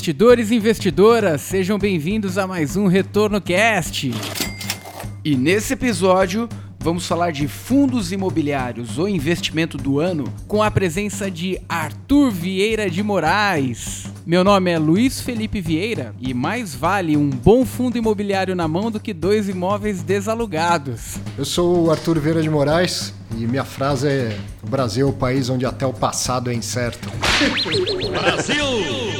Investidores e investidoras, sejam bem-vindos a mais um Retorno Cast. E nesse episódio, vamos falar de fundos imobiliários ou investimento do ano com a presença de Arthur Vieira de Moraes. Meu nome é Luiz Felipe Vieira e mais vale um bom fundo imobiliário na mão do que dois imóveis desalugados. Eu sou o Arthur Vieira de Moraes e minha frase é: O Brasil é o país onde até o passado é incerto. Brasil!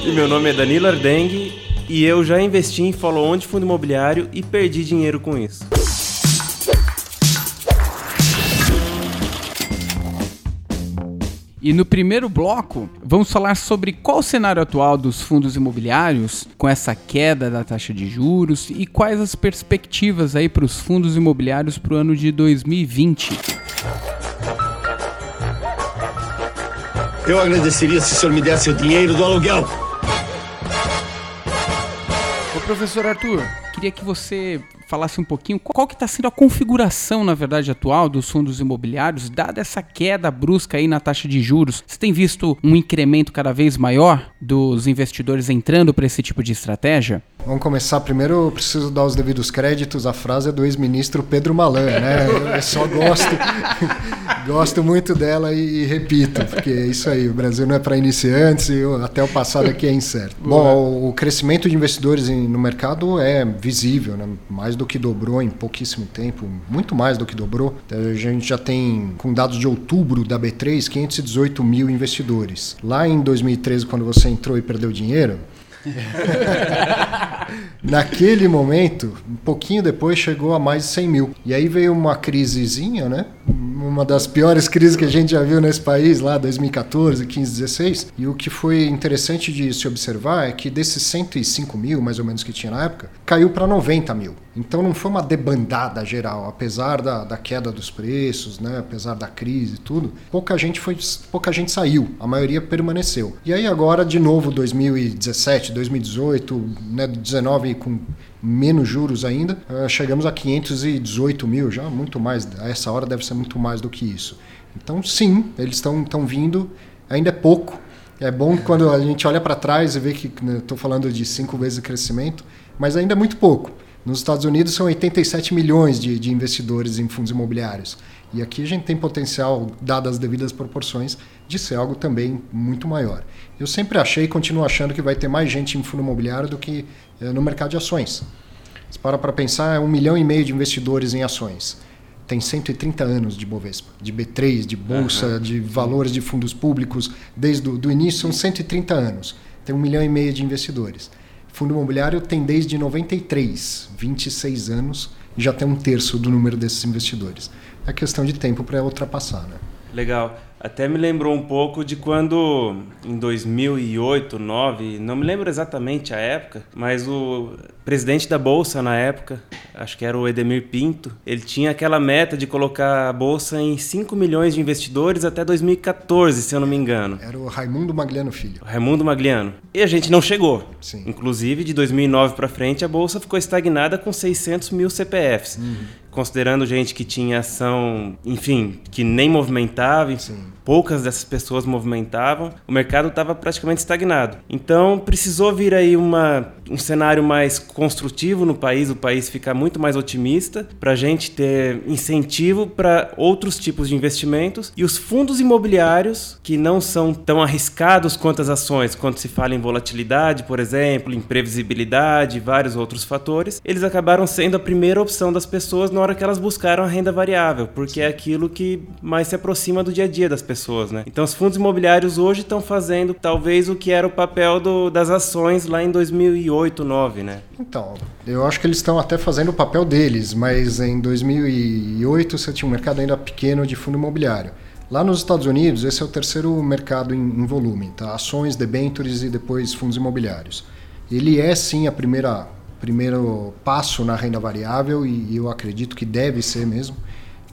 E meu nome é Danilo Ardengue e eu já investi em follow-on de fundo imobiliário e perdi dinheiro com isso. E no primeiro bloco, vamos falar sobre qual o cenário atual dos fundos imobiliários com essa queda da taxa de juros e quais as perspectivas aí para os fundos imobiliários para o ano de 2020. Eu agradeceria se o senhor me desse o dinheiro do aluguel. Ô professor Arthur, queria que você falasse um pouquinho qual que está sendo a configuração, na verdade, atual dos fundos imobiliários, dada essa queda brusca aí na taxa de juros. Você tem visto um incremento cada vez maior dos investidores entrando para esse tipo de estratégia? Vamos começar primeiro, eu preciso dar os devidos créditos. A frase é do ex-ministro Pedro Malan, né? Eu só gosto, gosto muito dela e, e, repito, porque é isso aí, o Brasil não é para iniciantes e até o passado aqui é incerto. Bom, o crescimento de investidores no mercado é visível, né? mais do que dobrou em pouquíssimo tempo, muito mais do que dobrou. A gente já tem, com dados de outubro da B3, 518 mil investidores. Lá em 2013, quando você entrou e perdeu dinheiro, Naquele momento, um pouquinho depois, chegou a mais de 100 mil. E aí veio uma crisezinha, né? Uma das piores crises que a gente já viu nesse país, lá 2014, 15, 16. E o que foi interessante de se observar é que desses 105 mil, mais ou menos, que tinha na época, caiu para 90 mil. Então não foi uma debandada geral, apesar da, da queda dos preços, né? apesar da crise e tudo. Pouca gente, foi, pouca gente saiu, a maioria permaneceu. E aí agora, de novo, 2017, 2018, né, 19 com menos juros ainda, uh, chegamos a 518 mil, já muito mais, a essa hora deve ser muito mais do que isso. Então, sim, eles estão vindo, ainda é pouco. É bom quando a gente olha para trás e vê que estou né, falando de cinco vezes o crescimento, mas ainda é muito pouco. Nos Estados Unidos são 87 milhões de, de investidores em fundos imobiliários. E aqui a gente tem potencial, dadas as devidas proporções, de ser algo também muito maior. Eu sempre achei e continuo achando que vai ter mais gente em fundo imobiliário do que no mercado de ações. Se para para pensar, é um milhão e meio de investidores em ações. Tem 130 anos de Bovespa, de B3, de Bolsa, uhum. de valores de fundos públicos. Desde o início, são 130 anos. Tem um milhão e meio de investidores. Fundo imobiliário tem desde 93, 26 anos, e já tem um terço do número desses investidores. É questão de tempo para ultrapassar. Né? Legal. Até me lembrou um pouco de quando, em 2008, 2009, não me lembro exatamente a época, mas o presidente da Bolsa na época, acho que era o Edemir Pinto, ele tinha aquela meta de colocar a Bolsa em 5 milhões de investidores até 2014, se eu não me engano. Era o Raimundo Magliano Filho. Raimundo Magliano. E a gente não chegou. Sim. Inclusive, de 2009 para frente, a Bolsa ficou estagnada com 600 mil CPFs. Uhum considerando gente que tinha ação, enfim, que nem movimentava, Sim. Poucas dessas pessoas movimentavam, o mercado estava praticamente estagnado. Então precisou vir aí uma, um cenário mais construtivo no país, o país ficar muito mais otimista, para a gente ter incentivo para outros tipos de investimentos e os fundos imobiliários, que não são tão arriscados quanto as ações, quando se fala em volatilidade, por exemplo, imprevisibilidade e vários outros fatores, eles acabaram sendo a primeira opção das pessoas na hora que elas buscaram a renda variável, porque é aquilo que mais se aproxima do dia a dia das pessoas, né? Então os fundos imobiliários hoje estão fazendo talvez o que era o papel do, das ações lá em 2008, 2009, né? Então, eu acho que eles estão até fazendo o papel deles, mas em 2008 você tinha um mercado ainda pequeno de fundo imobiliário. Lá nos Estados Unidos, esse é o terceiro mercado em, em volume, tá? Ações, debentures e depois fundos imobiliários. Ele é sim a primeira primeiro passo na renda variável e eu acredito que deve ser mesmo.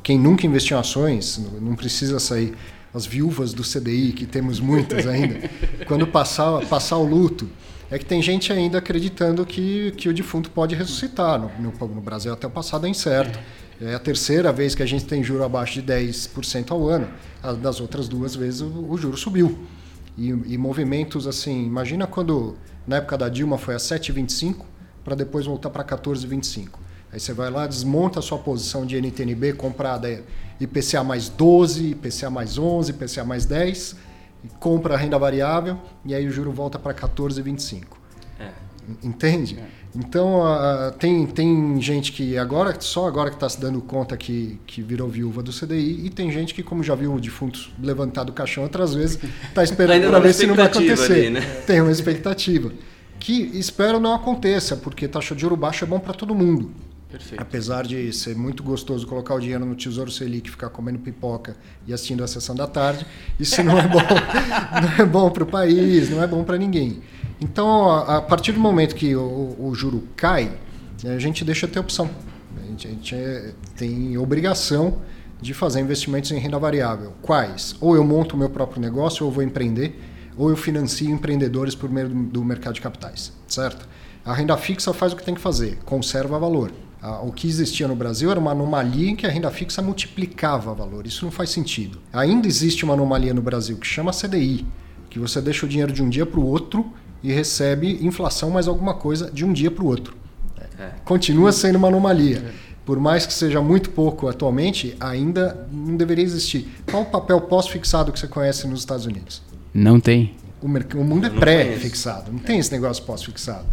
Quem nunca investiu em ações não precisa sair as viúvas do CDI, que temos muitas ainda, quando passar, passar o luto, é que tem gente ainda acreditando que, que o defunto pode ressuscitar. No, no, no Brasil até o passado é incerto. É a terceira vez que a gente tem juro abaixo de 10% ao ano. Das outras duas vezes o, o juro subiu. e, e movimentos assim. Imagina quando na época da Dilma foi a 7,25 para depois voltar para 14,25. Aí você vai lá, desmonta a sua posição de NTNB comprada IPCA mais 12, IPCA mais 11, IPCA mais 10, e compra a renda variável e aí o juro volta para 14,25. É. Entende? É. Então, uh, tem, tem gente que agora, só agora que está se dando conta que, que virou viúva do CDI, e tem gente que, como já viu o defunto levantar do caixão outras vezes, está esperando para ver se não vai acontecer. Ali, né? Tem uma expectativa. Que espero não aconteça, porque taxa de juros baixa é bom para todo mundo. Perfeito. Apesar de ser muito gostoso colocar o dinheiro no Tesouro Selic, ficar comendo pipoca e assistindo a sessão da tarde, isso não é bom, não é bom para o país, não é bom para ninguém. Então, a, partir do momento que o, o, juro cai, a gente deixa de ter opção. A gente, a gente é, tem obrigação de fazer investimentos em renda variável. Quais? Ou eu monto o meu próprio negócio, ou eu vou empreender, ou eu financio empreendedores por meio do, do mercado de capitais, certo? A renda fixa faz o que tem que fazer, conserva valor. O que existia no Brasil era uma anomalia em que a renda fixa multiplicava valor. Isso não faz sentido. Ainda existe uma anomalia no Brasil que chama CDI, que você deixa o dinheiro de um dia para o outro e recebe inflação mais alguma coisa de um dia para o outro. É. Continua sendo uma anomalia. Por mais que seja muito pouco atualmente, ainda não deveria existir. Qual o papel pós-fixado que você conhece nos Estados Unidos? Não tem. O, o mundo é pré-fixado, não tem esse negócio pós-fixado.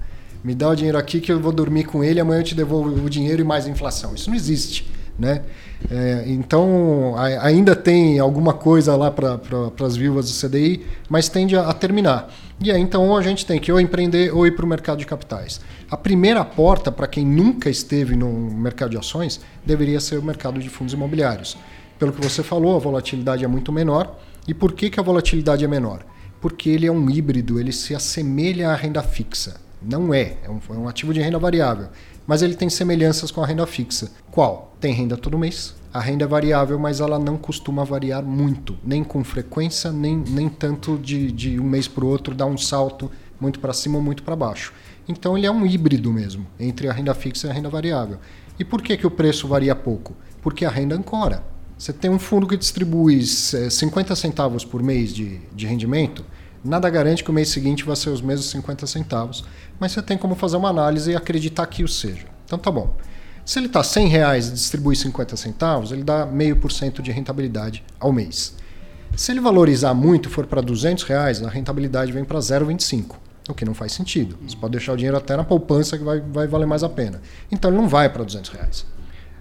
Me dá o dinheiro aqui que eu vou dormir com ele, amanhã eu te devolvo o dinheiro e mais inflação. Isso não existe. Né? É, então, a, ainda tem alguma coisa lá para pra, as viúvas do CDI, mas tende a, a, terminar. E aí, então, a gente tem que ou empreender ou ir para o mercado de capitais. A primeira porta, para quem nunca esteve no mercado de ações, deveria ser o mercado de fundos imobiliários. Pelo que você falou, a volatilidade é muito menor. E por que, que a volatilidade é menor? Porque ele é um híbrido, ele se assemelha à renda fixa. Não é, é um, é um ativo de renda variável mas ele tem semelhanças com a renda fixa. Qual? Tem renda todo mês. A renda é variável, mas ela não costuma variar muito, nem com frequência, nem, nem tanto de, de um mês para o outro dar um salto muito para cima ou muito para baixo. Então ele é um híbrido mesmo entre a renda fixa e a renda variável. E por que, que o preço varia pouco? Porque a renda ancora. Você tem um fundo que distribui 50 eh, centavos por mês de, de rendimento, Nada garante que o mês seguinte vai ser os mesmos 50 centavos, mas você tem como fazer uma análise e acreditar que o seja. Então tá bom. Se ele está 100 reais e distribui 50 centavos, ele dá meio por cento de rentabilidade ao mês. Se ele valorizar muito, for para 200 reais, a rentabilidade vem para 0,25, o que não faz sentido. Você pode deixar o dinheiro até na poupança que vai, vai valer mais a pena. Então ele não vai para 200 reais.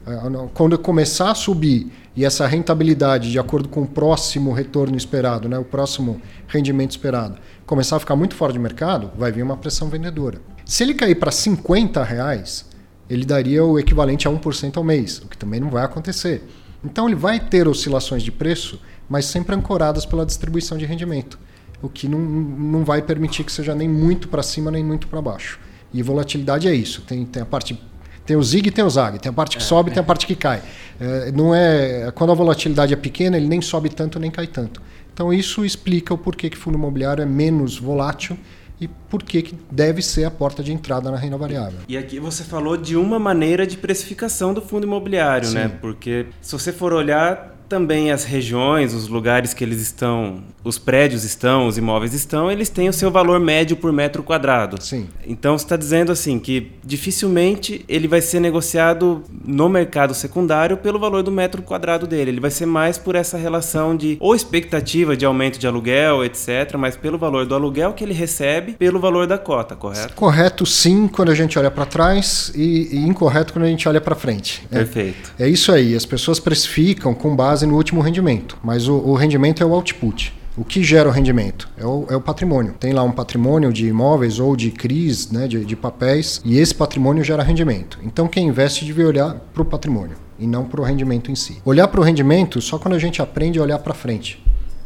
É, quando começar a subir e essa rentabilidade, de acordo com o próximo retorno esperado, né, o próximo rendimento esperado, começar a ficar muito fora de mercado, vai vir uma pressão vendedora. Se ele cair para 50 reais, ele daria o equivalente a 1% ao mês, o que também não vai acontecer. Então ele vai ter oscilações de preço, mas sempre ancoradas pela distribuição de rendimento, o que não, não vai permitir que seja nem muito para cima nem muito para baixo. E volatilidade é isso. Tem, tem a parte tem o zig e tem o zag. Tem a parte que é, sobe e tem a parte que cai. É, não é quando a volatilidade é pequena, ele nem sobe tanto nem cai tanto. Então isso explica o porquê que fundo imobiliário é menos volátil e por que deve ser a porta de entrada na renda variável. E aqui você falou de uma maneira de precificação do fundo imobiliário, né? Sim. né? Porque se você for olhar também as regiões, os lugares que eles estão, os prédios estão, os imóveis estão, eles têm o seu valor médio por metro quadrado. Sim. Então você está dizendo assim que dificilmente ele vai ser negociado no mercado secundário pelo valor do metro quadrado dele. Ele vai ser mais por essa relação de ou expectativa de aumento de aluguel, etc., mas pelo valor do aluguel que ele recebe, pelo valor da cota, correto? Correto, sim, quando a gente olha para trás e, e, incorreto quando a gente olha para frente. Perfeito. É, é isso aí. As pessoas precificam com base base no último rendimento, mas o, o rendimento é o output. O que gera o rendimento? É o, é o, patrimônio. Tem lá um patrimônio de imóveis ou de CRIs, né, de, de papéis, e esse patrimônio gera rendimento. Então quem investe deve olhar para o patrimônio e não para o rendimento em si. Olhar para o rendimento só quando a gente aprende a olhar para frente.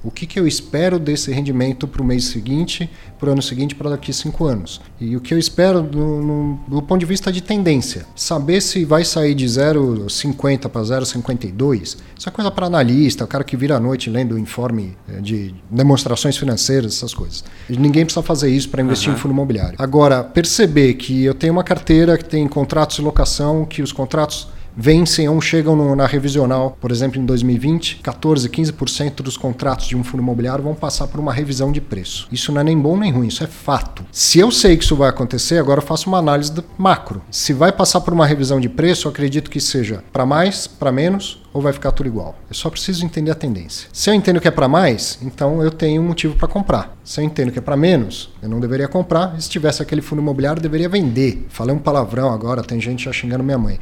O que, que eu espero desse rendimento para o mês seguinte, para o ano seguinte, para daqui a cinco anos? E o que eu espero do, no, do ponto de vista de tendência? Saber se vai sair de 0,50 para 0,52, isso é coisa para analista, o cara que vira à noite lendo informe eh, de demonstrações financeiras, essas coisas. E ninguém precisa fazer isso para investir uhum. em fundo imobiliário. Agora, perceber que eu tenho uma carteira que tem contratos de locação, que os contratos vencem ou chegam no, na revisional, por exemplo, em 2020, 14, 15% dos contratos de um fundo imobiliário vão passar por uma revisão de preço. Isso não é nem bom nem ruim, isso é fato. Se eu sei que isso vai acontecer, agora eu faço uma análise macro. Se vai passar por uma revisão de preço, eu acredito que seja para mais, para menos ou vai ficar tudo igual? Eu só preciso entender a tendência. Se eu entendo que é para mais, então eu tenho um motivo para comprar. Se eu entendo que é para menos, eu não deveria comprar. E se tivesse aquele fundo imobiliário, eu deveria vender. Falei um palavrão agora, tem gente já xingando minha mãe.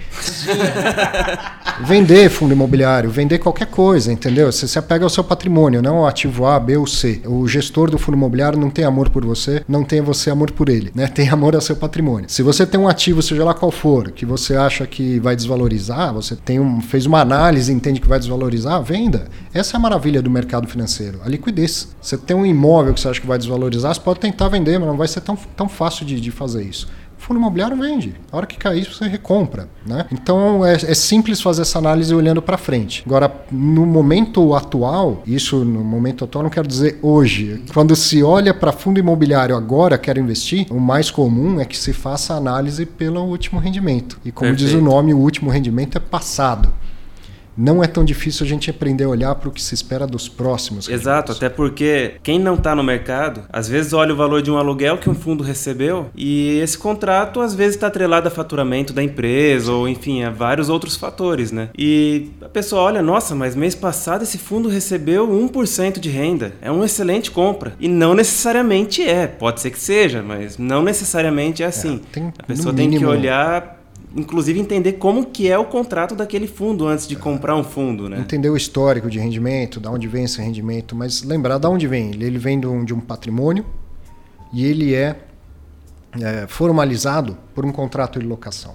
vender fundo imobiliário, vender qualquer coisa, entendeu? Você se apega ao seu patrimônio, não ao ativo A, B ou C. O gestor do fundo imobiliário não tem amor por você, não tem você amor por ele, né? Tem amor ao seu patrimônio. Se você tem um ativo, seja lá qual for, que você acha que vai desvalorizar, você tem um, fez uma análise entende que vai desvalorizar, venda. Essa é a maravilha do mercado financeiro, a liquidez. Você tem um imóvel que você acha que vai desvalorizar, você pode tentar vender, mas não vai ser tão, tão fácil de, de fazer isso fundo imobiliário vende. A hora que cair, você recompra. Né? Então é, é simples fazer essa análise olhando para frente. Agora, no momento atual, isso no momento atual não quero dizer hoje. Quando se olha para fundo imobiliário agora, quer investir, o mais comum é que se faça análise pelo último rendimento. E como Perfeito. diz o nome, o último rendimento é passado não é tão difícil a gente aprender a olhar para o que se espera dos próximos. Exato, até porque quem não está no mercado, às vezes olha o valor de um aluguel que um fundo recebeu e esse contrato às vezes está atrelado a faturamento da empresa ou enfim, a vários outros fatores, né? E a pessoa olha, nossa, mas mês passado esse fundo recebeu 1% de renda, é uma excelente compra. E não necessariamente é, pode ser que seja, mas não necessariamente é assim. É, tem, a pessoa tem que olhar inclusive entender como que é o contrato daquele fundo antes de comprar um fundo, né? Entender o histórico de rendimento, da onde vem esse rendimento, mas lembrar da onde vem. Ele vem de um, de um patrimônio e ele é, é, formalizado por um contrato de locação.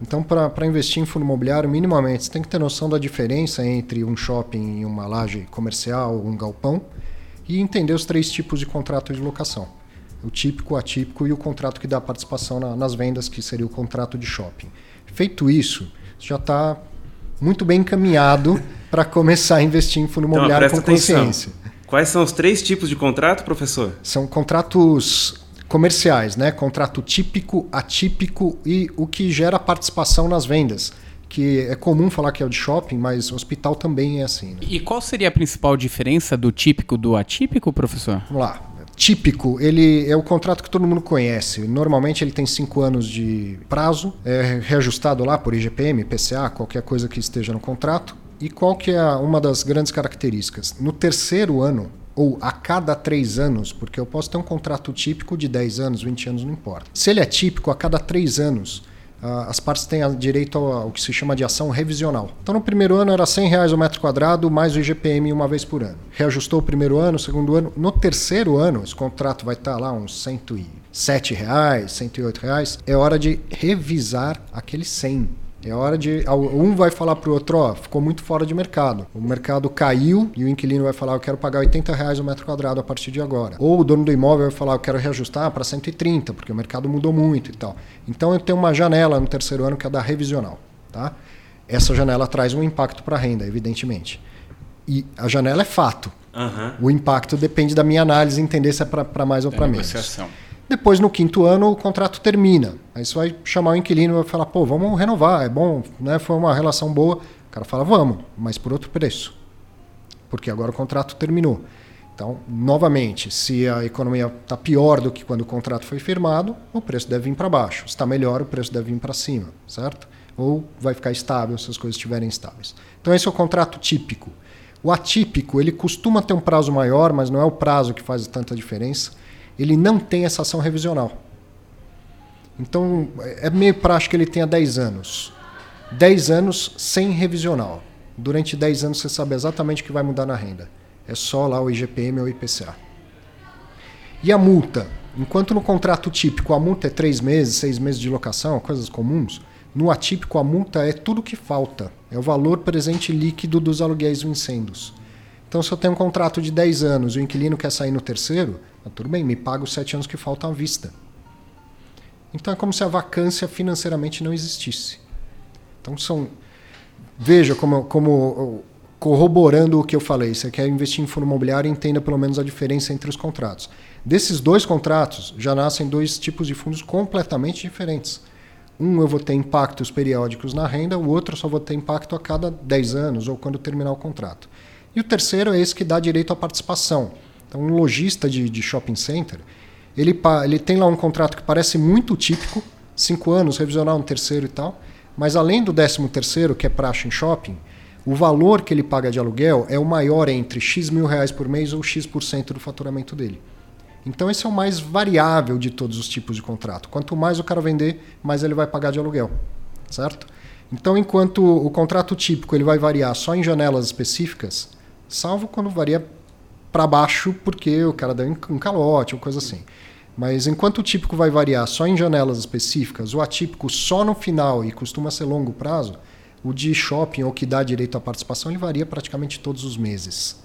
Então, para investir em fundo imobiliário, minimamente, você tem que ter noção da diferença entre um shopping e uma laje comercial, um galpão, e entender os três tipos de contrato de locação o típico, o atípico e o contrato que dá participação na, nas vendas, que seria o contrato de shopping. Feito isso, já está muito bem encaminhado para começar a investir em fundo então, imobiliário então, com consciência. Atenção. Quais são os três tipos de contrato, professor? São contratos comerciais, né? Contrato típico, atípico e o que gera participação nas vendas que é comum falar que é o de shopping, mas hospital também é assim. Né? E qual seria a principal diferença do típico do atípico, professor? Vamos lá típico, ele é o contrato que todo mundo conhece. Normalmente ele tem cinco anos de prazo, é reajustado lá por IGPM, PCA, qualquer coisa que esteja no contrato. E qual que é uma das grandes características? No terceiro ano, ou a cada três anos, porque eu posso ter um contrato típico de 10 anos, 20 anos, não importa. Se ele é típico, a cada três anos, as partes têm direito ao, que se chama de ação revisional. Então, no primeiro ano era 100 reais o metro quadrado, mais o IGPM uma vez por ano. Reajustou o primeiro ano, o segundo ano. No terceiro ano, esse contrato vai estar lá uns 107 reais, 108 reais. É hora de revisar aquele 100 é hora de. Um vai falar para o outro, ó, ficou muito fora de mercado. O mercado caiu e o inquilino vai falar, eu quero pagar 80 reais o metro quadrado a partir de agora. Ou o dono do imóvel vai falar, eu quero reajustar para 130, porque o mercado mudou muito e tal. Então eu tenho uma janela no terceiro ano que é da revisional. Tá? Essa janela traz um impacto para a renda, evidentemente. E a janela é fato. Uhum. O impacto depende da minha análise, entender se é para mais ou para menos. Depois, no quinto ano, o contrato termina. Aí você vai chamar o inquilino e vai falar, pô, vamos renovar, é bom, né? foi uma relação boa. O cara fala, vamos, mas por outro preço. Porque agora o contrato terminou. Então, novamente, se a economia está pior do que quando o contrato foi firmado, o preço deve vir para baixo. Se está melhor, o preço deve vir para cima, certo? Ou vai ficar estável se as coisas estiverem estáveis. Então, esse é o contrato típico. O atípico, ele costuma ter um prazo maior, mas não é o prazo que faz tanta diferença ele não tem essa ação revisional. Então, é meio prático que ele tenha 10 anos. 10 anos sem revisional. Durante 10 anos você sabe exatamente o que vai mudar na renda. É só lá o IGPM ou o IPCA. E a multa? Enquanto no contrato típico a multa é 3 meses, 6 meses de locação, coisas comuns, no atípico a multa é tudo que falta. É o valor presente líquido dos aluguéis vincendos. Então, se eu tenho um contrato de 10 anos e o inquilino quer sair no terceiro, tudo bem, me paga os 7 anos que faltam à vista. Então é como se a vacância financeiramente não existisse. Então são. Veja como, como corroborando o que eu falei. Você quer investir em fundo imobiliário, entenda pelo menos a diferença entre os contratos. Desses dois contratos, já nascem dois tipos de fundos completamente diferentes. Um eu vou ter impactos periódicos na renda, o outro eu só vou ter impacto a cada 10 anos ou quando terminar o contrato. E o terceiro é esse que dá direito à participação. Então, um lojista de, de shopping center, ele, ele tem lá um contrato que parece muito típico, cinco anos, revisionar um terceiro e tal, mas além do décimo terceiro, que é praxe em shopping, o valor que ele paga de aluguel é o maior entre X mil reais por mês ou X% por cento do faturamento dele. Então esse é o mais variável de todos os tipos de contrato. Quanto mais o cara vender, mais ele vai pagar de aluguel, certo? Então enquanto o contrato típico ele vai variar só em janelas específicas, salvo quando varia para baixo porque o cara deu um calote ou coisa assim. Mas enquanto o típico vai variar só em janelas específicas, o atípico só no final e costuma ser longo prazo, o de shopping ou que dá direito à participação ele varia praticamente todos os meses.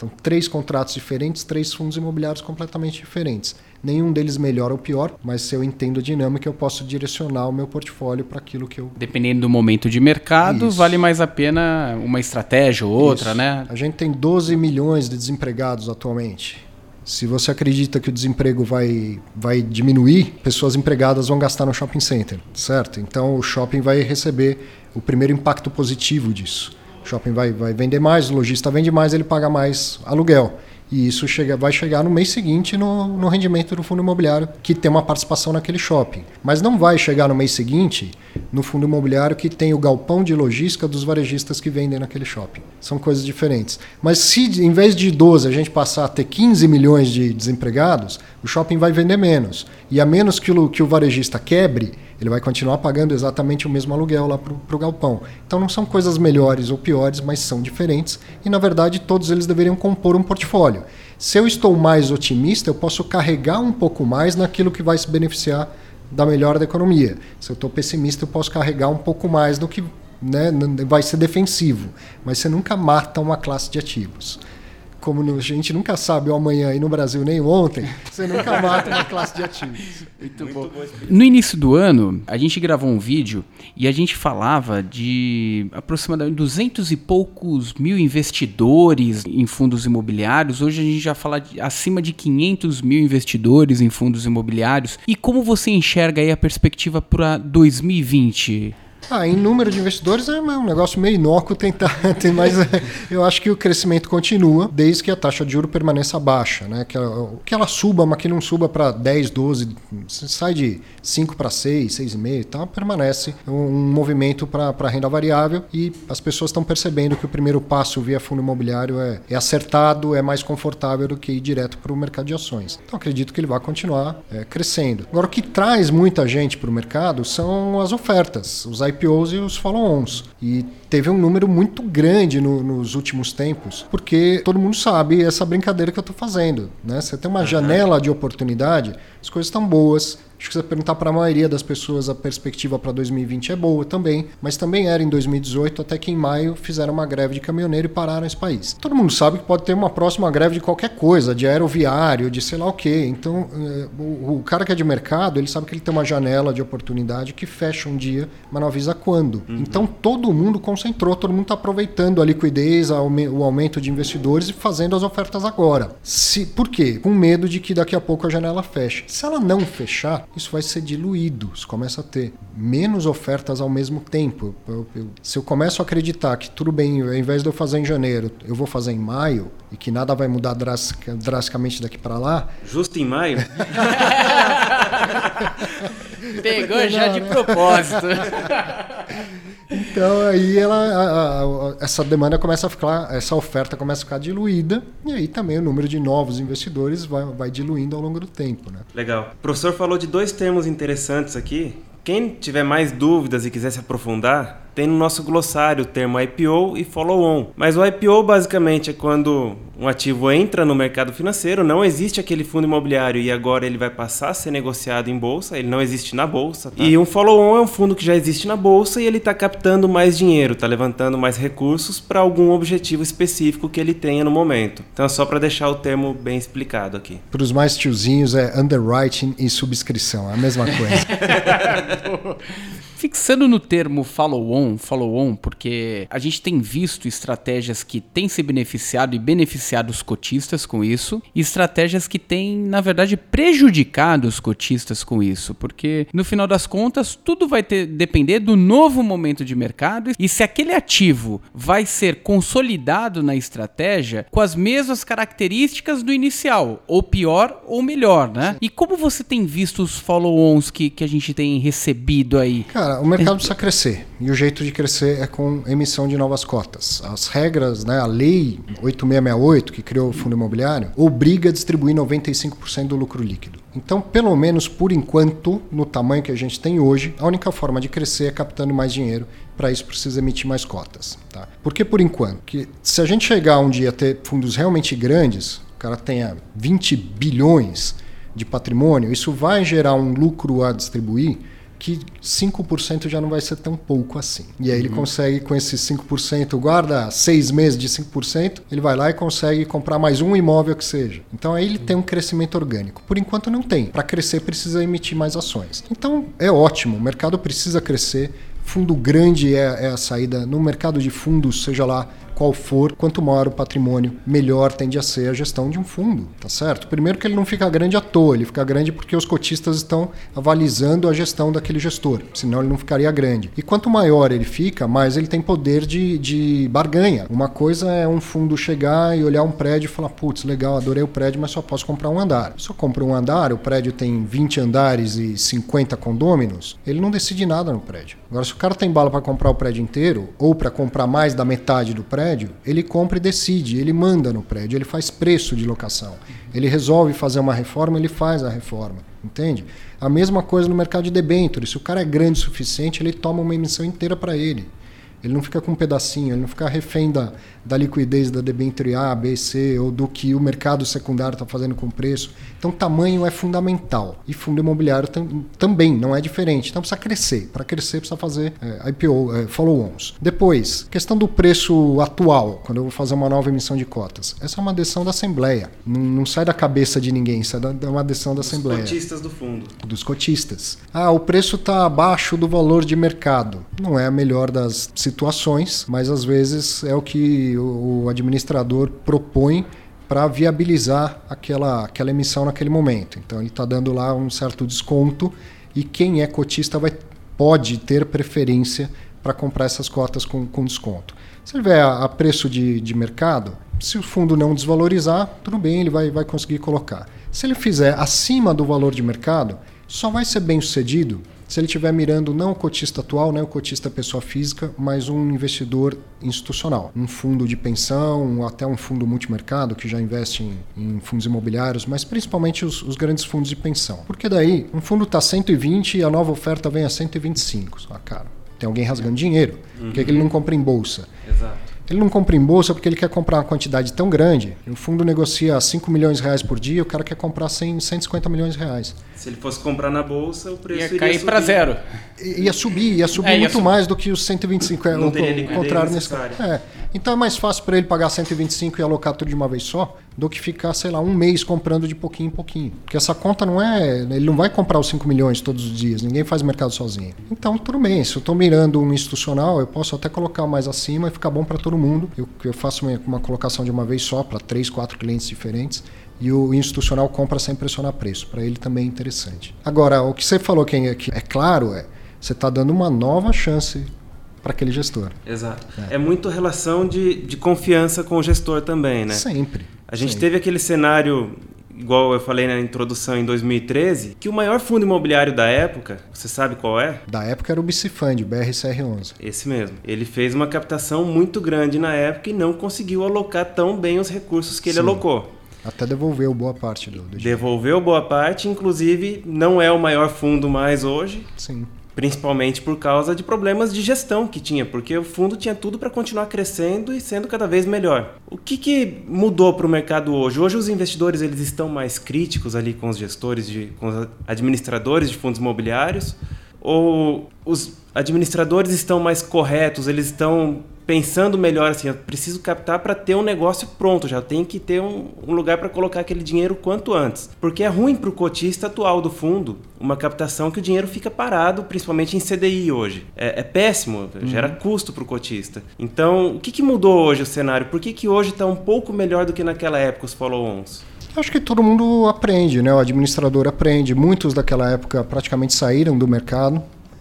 Então, três contratos diferentes, três fundos imobiliários completamente diferentes. Nenhum deles melhor ou pior, mas se eu entendo a dinâmica, eu posso direcionar o meu portfólio para aquilo que eu. Dependendo do momento de mercado, Isso. vale mais a pena uma estratégia ou outra, Isso. né? A gente tem 12 milhões de desempregados atualmente. Se você acredita que o desemprego vai, vai diminuir, pessoas empregadas vão gastar no shopping center, certo? Então o shopping vai receber o primeiro impacto positivo disso. Shopping vai, vai vender mais, o lojista vende mais, ele paga mais aluguel. E isso chega, vai chegar no mês seguinte no, no rendimento do fundo imobiliário que tem uma participação naquele shopping. Mas não vai chegar no mês seguinte no fundo imobiliário que tem o galpão de logística dos varejistas que vendem naquele shopping. São coisas diferentes. Mas se em vez de 12 a gente passar a ter 15 milhões de desempregados, o shopping vai vender menos. E a menos que o, que o varejista quebre, ele vai continuar pagando exatamente o mesmo aluguel lá para o galpão. Então não são coisas melhores ou piores, mas são diferentes e na verdade todos eles deveriam compor um portfólio. Se eu estou mais otimista, eu posso carregar um pouco mais naquilo que vai se beneficiar da melhora da economia. Se eu estou pessimista, eu posso carregar um pouco mais do que né, vai ser defensivo. Mas você nunca mata uma classe de ativos como a gente nunca sabe o amanhã e no Brasil nem ontem, você nunca mata uma classe de ativos. Muito, Muito bom. No início do ano, a gente gravou um vídeo e a gente falava de aproximadamente 200 e poucos mil investidores em fundos imobiliários. Hoje a gente já fala de acima de 500 mil investidores em fundos imobiliários. E como você enxerga aí a perspectiva para 2020? Ah, em número de investidores é um negócio meio inócuo tentar mais. eu acho que o crescimento continua desde que a taxa de juros permaneça baixa, né? Que ela, que ela suba, mas que não suba para 10, 12, sai de 5 para 6, 6,5 e tal, permanece um, um movimento para renda variável e as pessoas estão percebendo que o primeiro passo via fundo imobiliário é, é acertado, é mais confortável do que ir direto para o mercado de ações. Então acredito que ele vai continuar é, crescendo. Agora, o que traz muita gente para o mercado são as ofertas, os IPOs e os follow-ons. E teve um número muito grande no, nos últimos tempos, porque todo mundo sabe essa brincadeira que eu estou fazendo. Né? Você tem uma janela de oportunidade, as coisas estão boas, Acho que você perguntar para a maioria das pessoas, a perspectiva para 2020 é boa também, mas também era em 2018, até que em maio fizeram uma greve de caminhoneiro e pararam esse país. Todo mundo sabe que pode ter uma próxima greve de qualquer coisa, de aeroviário, de sei lá o quê. Então, eh, o cara que é de mercado, ele sabe que ele tem uma janela de oportunidade que fecha um dia, mas não avisa quando. Uhum. Então, todo mundo concentrou, todo mundo está aproveitando a liquidez, o aumento de investidores e fazendo as ofertas agora. Se, por quê? Com medo de que daqui a pouco a janela feche. Se ela não fechar, isso vai ser diluído. Você começa a ter menos ofertas ao mesmo tempo. Eu, eu, se eu começo a acreditar que tudo bem, ao invés de eu fazer em janeiro, eu vou fazer em maio e que nada vai mudar drastica, drasticamente daqui para lá. Justo em maio? Pegou já de propósito. Então aí ela, a, a, essa demanda começa a ficar, essa oferta começa a ficar diluída e aí também o número de novos investidores vai, vai diluindo ao longo do tempo, né? Legal. O professor falou de dois termos interessantes aqui. Quem tiver mais dúvidas e quiser se aprofundar, tem no nosso glossário o termo IPO e follow-on. Mas o IPO basicamente é quando um ativo entra no mercado financeiro, não existe aquele fundo imobiliário e agora ele vai passar a ser negociado em bolsa, ele não existe na bolsa. Tá? E um follow-on é um fundo que já existe na bolsa e ele está captando mais dinheiro, está levantando mais recursos para algum objetivo específico que ele tenha no momento. Então é só para deixar o termo bem explicado aqui. Para os mais tiozinhos é underwriting e subscrição, é a mesma coisa. Fixando no termo follow-on, follow-on, porque a gente tem visto estratégias que têm se beneficiado e beneficiado os cotistas com isso, e estratégias que têm, na verdade, prejudicado os cotistas com isso, porque no final das contas tudo vai ter, depender do novo momento de mercado e se aquele ativo vai ser consolidado na estratégia com as mesmas características do inicial, ou pior ou melhor, né? E como você tem visto os follow-ons que, que a gente tem recebido aí? Cara, o mercado precisa crescer. E o jeito de crescer é com emissão de novas cotas. As regras, né, a lei 8668, que criou o fundo imobiliário, obriga a distribuir 95% do lucro líquido. Então, pelo menos por enquanto, no tamanho que a gente tem hoje, a única forma de crescer é captando mais dinheiro. Para isso precisa emitir mais cotas. Tá? Por que por enquanto? Que se a gente chegar um dia a ter fundos realmente grandes, o cara tenha 20 bilhões de patrimônio, isso vai gerar um lucro a distribuir que 5% já não vai ser tão pouco assim. E aí ele uhum. consegue, com esses 5%, guarda seis meses de 5%, ele vai lá e consegue comprar mais um imóvel que seja. Então aí ele uhum. tem um crescimento orgânico. Por enquanto não tem. Para crescer precisa emitir mais ações. Então é ótimo, o mercado precisa crescer. Fundo grande é, é a saída. No mercado de fundos, seja lá qual for, quanto maior o patrimônio, melhor tende a ser a gestão de um fundo, tá certo? Primeiro que ele não fica grande à toa, ele fica grande porque os cotistas estão avalizando a gestão daquele gestor, senão ele não ficaria grande. E quanto maior ele fica, mais ele tem poder de, de barganha. Uma coisa é um fundo chegar e olhar um prédio e falar, putz, legal, adorei o prédio, mas só posso comprar um andar. Se eu compro um andar, o prédio tem 20 andares e 50 condôminos, ele não decide nada no prédio. Agora, se o cara tem bala para comprar o prédio inteiro, ou para comprar mais da metade do prédio, prédio, ele compra e decide, ele manda no prédio, ele faz preço de locação. Ele resolve fazer uma reforma, ele faz a reforma, entende? A mesma coisa no mercado de debêntures. Se o cara é grande o suficiente, ele toma uma emissão inteira para ele. Ele não fica com um pedacinho, ele não fica refém da, da liquidez da debênture A, B, C ou do que o mercado secundário está fazendo com o preço. Então, tamanho é fundamental. E fundo imobiliário tam, também não é diferente. Então, precisa crescer. Para crescer, precisa fazer é, IPO, é, follow-ons. Depois, questão do preço atual, quando eu vou fazer uma nova emissão de cotas. Essa é uma decisão da Assembleia. Não, não sai da cabeça de ninguém, da, é uma decisão da Dos Assembleia. Dos cotistas do fundo. Dos cotistas. Ah, o preço está abaixo do valor de mercado. Não é a melhor das situações, mas às vezes é o que o, administrador propõe para viabilizar aquela, aquela emissão naquele momento. Então ele está dando lá um certo desconto e quem é cotista vai, pode ter preferência para comprar essas cotas com, com desconto. Se ele tiver a, a preço de, de mercado, se o fundo não desvalorizar, tudo bem, ele vai, vai conseguir colocar. Se ele fizer acima do valor de mercado, só vai ser bem sucedido se ele estiver mirando não o cotista atual, né, o cotista pessoa física, mas um investidor institucional, um fundo de pensão, até um fundo multimercado que já investe em, em fundos imobiliários, mas principalmente os, os, grandes fundos de pensão. Porque daí um fundo está 120 e a nova oferta vem a 125. Ah, cara, tem alguém rasgando dinheiro. Uhum. Por que, que ele não compra em bolsa? Exato. Ele não compra em bolsa porque ele quer comprar uma quantidade tão grande. O fundo negocia 5 milhões de reais por dia, o cara quer comprar 100, 150 milhões de reais. Se ele fosse comprar na bolsa, o preço ia cair para zero. Ia subir, ia subir é, muito subir. mais do que os 125. É, não o, teria o contrário nesse caso. É. Então é mais fácil para ele pagar 125 e alocar tudo de uma vez só do que ficar, sei lá, um mês comprando de pouquinho em pouquinho. Porque essa conta não é. Ele não vai comprar os 5 milhões todos os dias, ninguém faz mercado sozinho. Então, tudo bem, se eu estou mirando um institucional, eu posso até colocar mais acima e ficar bom para todo mundo. Eu, eu faço uma, uma colocação de uma vez só para três, quatro clientes diferentes e o institucional compra sem pressionar preço. Para ele também é interessante. Agora, o que você falou que é, que é claro é você está dando uma nova chance para aquele gestor. Exato. É. é, muito relação de, de confiança com o gestor também, né? Sempre. A gente sempre. teve aquele cenário, igual eu falei na introdução em 2013, que o maior fundo imobiliário da época, você sabe qual é? Da época era o Bicifund, o BRCR11. Esse mesmo. Ele fez uma captação muito grande na época e não conseguiu alocar tão bem os recursos que ele Sim. alocou. Até devolveu boa parte do, do Devolveu boa parte, inclusive não é o maior fundo mais hoje. Sim principalmente por causa de problemas de gestão que tinha, porque o fundo tinha tudo para continuar crescendo e sendo cada vez melhor. O que, que mudou para o mercado hoje? Hoje os investidores eles estão mais críticos ali com os gestores, de, com os administradores de fundos imobiliários, ou os administradores estão mais corretos, eles estão pensando melhor assim, eu preciso captar para ter um negócio pronto, já tem que ter um, um lugar para colocar aquele dinheiro quanto antes. Porque é ruim para o cotista atual do fundo uma captação que o dinheiro fica parado, principalmente em CDI hoje. É, é péssimo, gera uhum. custo para o cotista. Então, o que, que mudou hoje o cenário? Por que, que hoje está um pouco melhor do que naquela época os follow-ons? Acho que todo mundo aprende, né? O administrador aprende. Muitos daquela época praticamente saíram do mercado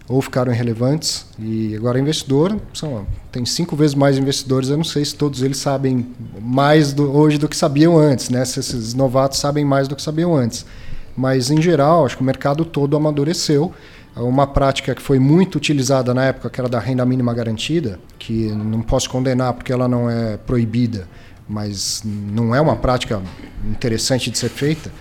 ou ficaram irrelevantes. E agora investidor, são, tem cinco vezes mais investidores. Eu não sei se todos eles sabem mais do, hoje do que sabiam antes, né? Se esses novatos sabem mais do que sabiam antes. Mas em geral, acho que o mercado todo amadureceu. Uma prática que foi muito utilizada na época, que era da renda mínima garantida, que não posso condenar porque ela não é proibida, mas não é uma prática interessante de ser feita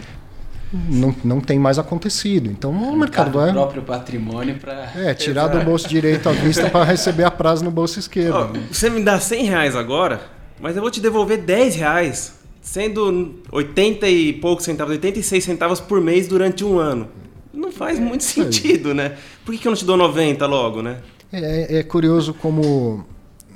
não, não tem mais acontecido. Então o mercado vai. o próprio patrimônio para. É, tirar do bolso direito à vista para receber a prazo no bolso esquerdo. Oh, você me dá 100 reais agora, mas eu vou te devolver 10 reais, sendo 80 e poucos centavos, 86 centavos por mês durante um ano. Não faz muito sentido, né? Por que, que eu não te dou 90 logo, né? É, é curioso como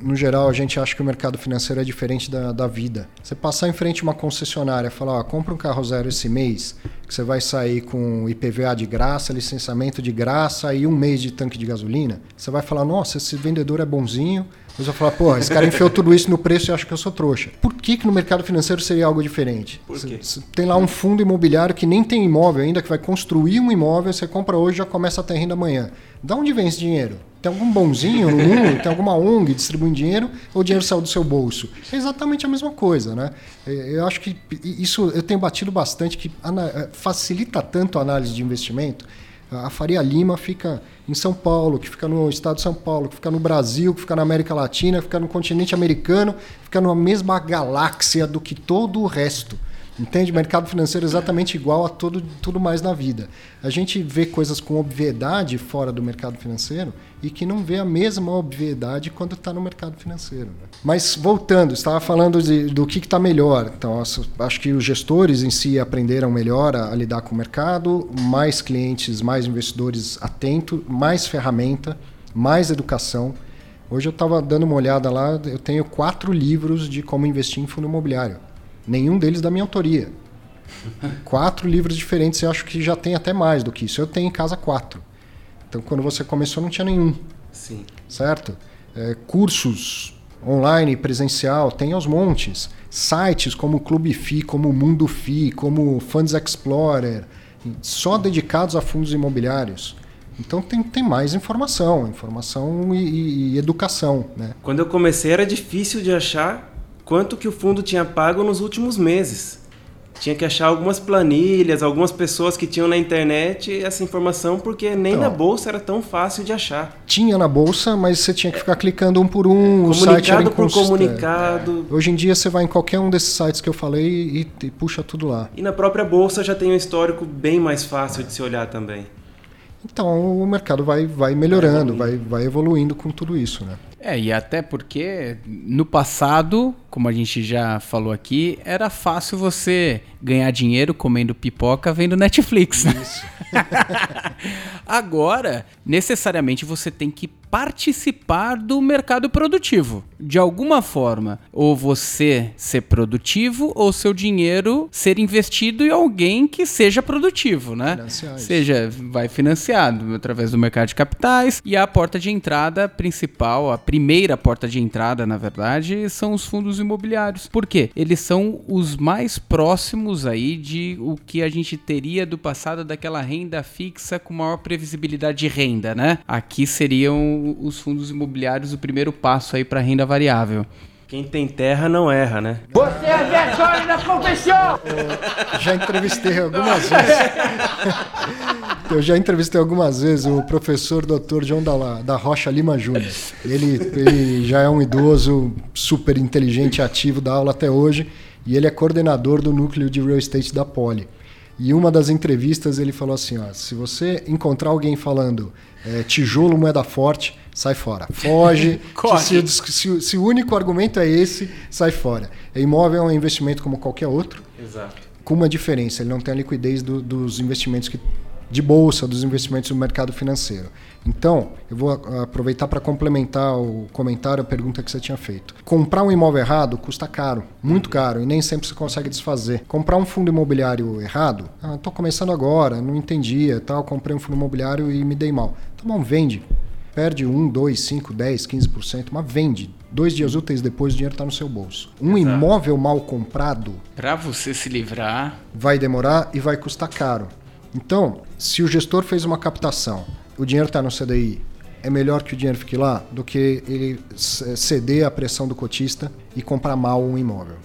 no geral, a gente acha que o mercado financeiro é diferente da, da vida. Você passar em frente a uma concessionária e falar, ó, compra um carro zero esse mês, que você vai sair com IPVA de graça, licenciamento de graça e um mês de tanque de gasolina, você vai falar, nossa, esse vendedor é bonzinho. Você vai falar, pô, esse cara enfiou tudo isso no preço e acha que eu sou trouxa. Por que, que no mercado financeiro seria algo diferente? Por quê? Você tem lá um fundo imobiliário que nem tem imóvel ainda, que vai construir um imóvel, você compra hoje e já começa a ter renda amanhã. Da onde vem esse dinheiro? Tem algum bonzinho no mundo? Tem alguma ONG distribuindo dinheiro? Ou o dinheiro saiu do seu bolso? É exatamente a mesma coisa, né? É, eu acho que isso eu tenho batido bastante, que é, facilita tanto a análise de investimento. A Faria Lima fica em São Paulo, que fica no estado de São Paulo, que fica no Brasil, que fica na América Latina, que fica no continente americano, fica numa mesma galáxia do que todo o resto. Entende? Mercado financeiro é exatamente igual a todo, tudo mais na vida. A gente vê coisas com obviedade fora do mercado financeiro e que não vê a mesma obviedade quando está no mercado financeiro. Né? Mas voltando, estava falando de, do que está melhor. Então, acho que os gestores em si aprenderam melhor a, a lidar com o mercado, mais clientes, mais investidores atentos, mais ferramenta, mais educação. Hoje eu estava dando uma olhada lá, eu tenho quatro livros de como investir em fundo imobiliário. Nenhum deles da minha autoria. quatro livros diferentes, eu acho que já tem até mais do que isso. Eu tenho em casa quatro. Então, quando você começou, não tinha nenhum. Sim. Certo? É, cursos online, presencial, tem aos montes. Sites como o Clube FI, como o Mundo FI, como Funds Explorer, só dedicados a fundos imobiliários. Então tem, tem mais informação, informação e, e, e educação. Né? Quando eu comecei era difícil de achar quanto que o fundo tinha pago nos últimos meses. Tinha que achar algumas planilhas, algumas pessoas que tinham na internet essa informação, porque nem então, na bolsa era tão fácil de achar. Tinha na bolsa, mas você tinha que ficar clicando um por um. o site era por comunicado. É. Hoje em dia você vai em qualquer um desses sites que eu falei e, e puxa tudo lá. E na própria bolsa já tem um histórico bem mais fácil de se olhar também. Então o mercado vai, vai melhorando, vai, vai evoluindo com tudo isso, né? É, e até porque no passado, como a gente já falou aqui, era fácil você ganhar dinheiro comendo pipoca vendo Netflix. Né? Isso. Agora, necessariamente você tem que participar do mercado produtivo, de alguma forma. Ou você ser produtivo, ou seu dinheiro ser investido em alguém que seja produtivo, né? Seja, vai financiado através do mercado de capitais. E a porta de entrada principal, a primeira porta de entrada, na verdade, são os fundos imobiliários. Por quê? Eles são os mais próximos aí de o que a gente teria do passado daquela renda fixa com maior previsibilidade de renda, né? Aqui seriam os fundos imobiliários o primeiro passo aí para renda variável. Quem tem terra não erra, né? Você é vergonha da profissão! Já entrevistei algumas vezes. Eu já entrevistei algumas vezes o professor Dr. João da, da Rocha Lima Júnior. Ele, ele já é um idoso super inteligente e ativo da aula até hoje e ele é coordenador do núcleo de real estate da Poli. E uma das entrevistas ele falou assim: ó, se você encontrar alguém falando é, tijolo moeda forte, sai fora. Foge. se, se, se, o único argumento é esse, sai fora. Imóvel é um investimento como qualquer outro. Exato. Com uma diferença, ele não tem a liquidez do, dos investimentos que, de bolsa, dos investimentos do mercado financeiro. Então, eu vou aproveitar para complementar o comentário, a pergunta que você tinha feito. Comprar um imóvel errado custa caro, muito caro, e nem sempre você consegue desfazer. Comprar um fundo imobiliário errado, ah, estou começando agora, não entendia, tal, comprei um fundo imobiliário e me dei mal. Tá bom, vende. Perde 1, 2, 5, 10, 15%, mas vende. Dois dias úteis depois o dinheiro está no seu bolso. Um Exato. imóvel mal comprado Para você se livrar, vai demorar e vai custar caro. Então, se o gestor fez uma captação, o dinheiro está no CDI, é melhor que o dinheiro fique lá do que ele ceder à pressão do cotista e comprar mal um imóvel,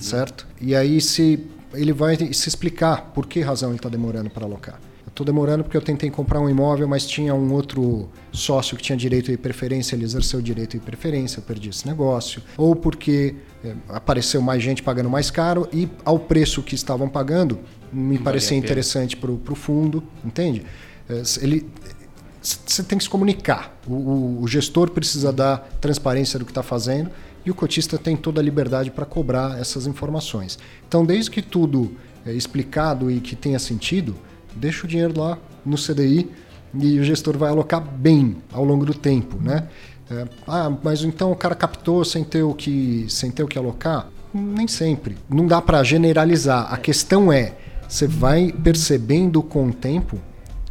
certo? E aí se ele vai se explicar por que razão ele está demorando para alocar. Eu estou demorando porque eu tentei comprar um imóvel, mas tinha um outro sócio que tinha direito de preferência, ele exerceu o direito de preferência, eu perdi esse negócio. Ou porque eh, apareceu mais gente pagando mais caro e ao preço que estavam pagando, me parecia interessante para o fundo, entende? Eh, Ele, você tem que se comunicar. O, o- gestor precisa dar transparência do que está fazendo e o cotista tem toda a liberdade para cobrar essas informações. Então, desde que tudo é explicado e que tenha sentido, deixa o dinheiro lá no CDI e o gestor vai alocar bem ao longo do tempo, né? É, ah, mas então o cara captou sem ter o que, sem ter o que alocar? Nem sempre. Não dá para generalizar. A questão é, você vai percebendo com o tempo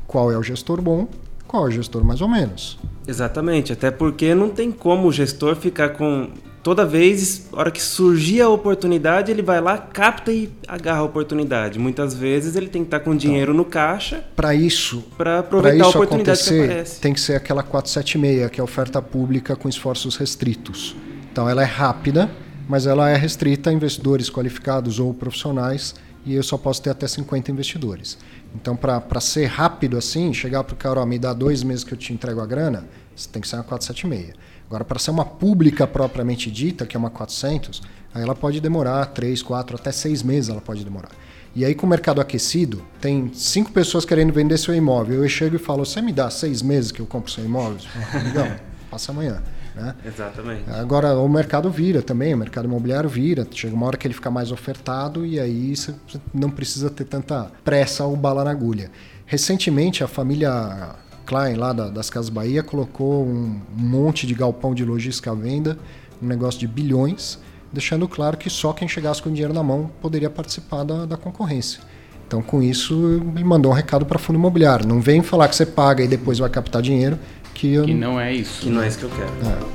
qual é o gestor bom, qual é o gestor mais ou menos. Exatamente, até porque não tem como o gestor ficar com. Toda vez, hora que surgir a oportunidade, ele vai lá, capta e agarra a oportunidade. Muitas vezes ele tem que estar com dinheiro no caixa Para isso, para aproveitar a isso oportunidade que acontecer, aparece. tem que ser aquela 476, que é a oferta pública com esforços restritos. Então ela é rápida, mas ela é restrita a investidores qualificados ou profissionais e eu só posso ter até 50 investidores. Então, para ser rápido assim, chegar para o cara, ó, me dá dois meses que eu te entrego a grana, você tem que ser uma 476. Agora, para ser uma pública propriamente dita, que é uma 400, aí ela pode demorar 3, 4, até 6 meses ela pode demorar. E aí, com o mercado aquecido, tem cinco pessoas querendo vender seu imóvel. Eu chego e falo: Você me dá seis meses que eu compro seu imóvel? Legal, passa amanhã. Né? Exatamente. Agora, o mercado vira também, o mercado imobiliário vira. Chega uma hora que ele fica mais ofertado e aí você não precisa ter tanta pressa ou bala na agulha. Recentemente, a família Klein, lá da- das Casas Bahia, colocou um monte de galpão de logística à venda, um negócio de bilhões, deixando claro que só quem chegasse com dinheiro na mão poderia participar da, da concorrência. Então, com isso, ele mandou um recado para fundo imobiliário. Não vem falar que você paga e depois vai captar dinheiro, que eu que não é isso. Que não é isso que eu quero.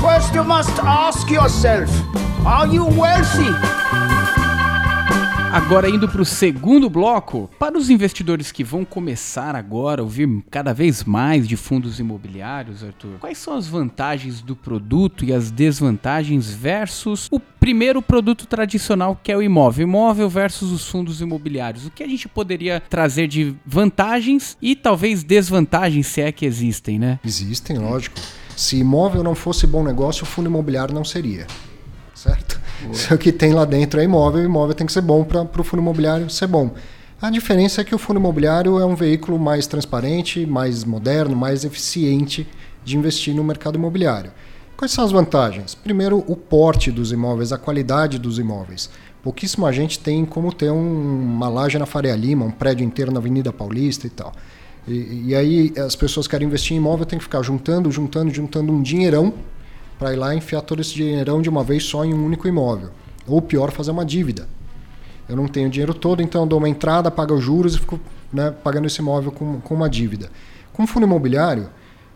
First, you must ask yourself Are you wealthy? Agora indo para o segundo bloco, para os investidores que vão começar agora a ouvir cada vez mais de fundos imobiliários, Arthur, quais são as vantagens do produto e as desvantagens versus o primeiro produto tradicional que é o imóvel, imóvel versus os fundos imobiliários? O que a gente poderia trazer de vantagens e talvez desvantagens, se é que existem, né? Existem, lógico. Se imóvel não fosse bom negócio, o fundo imobiliário não seria. Certo? Se o que tem lá dentro é imóvel, o imóvel tem que ser bom para o fundo imobiliário ser bom. A diferença é que o fundo imobiliário é um veículo mais transparente, mais moderno, mais eficiente de investir no mercado imobiliário. Quais são as vantagens? Primeiro, o porte dos imóveis, a qualidade dos imóveis. Pouquíssima gente tem como ter um- uma laje na Faria Lima, um prédio inteiro na Avenida Paulista e tal. E, e aí as pessoas querem investir em imóvel, tem que ficar juntando, juntando, juntando um dinheirão para ir lá enfiar todo esse dinheirão de uma vez só em um único imóvel. Ou pior, fazer uma dívida. Eu não tenho dinheiro todo, então dou uma entrada, pago os juros e fico né, pagando esse imóvel com, com uma dívida. Com fundo imobiliário,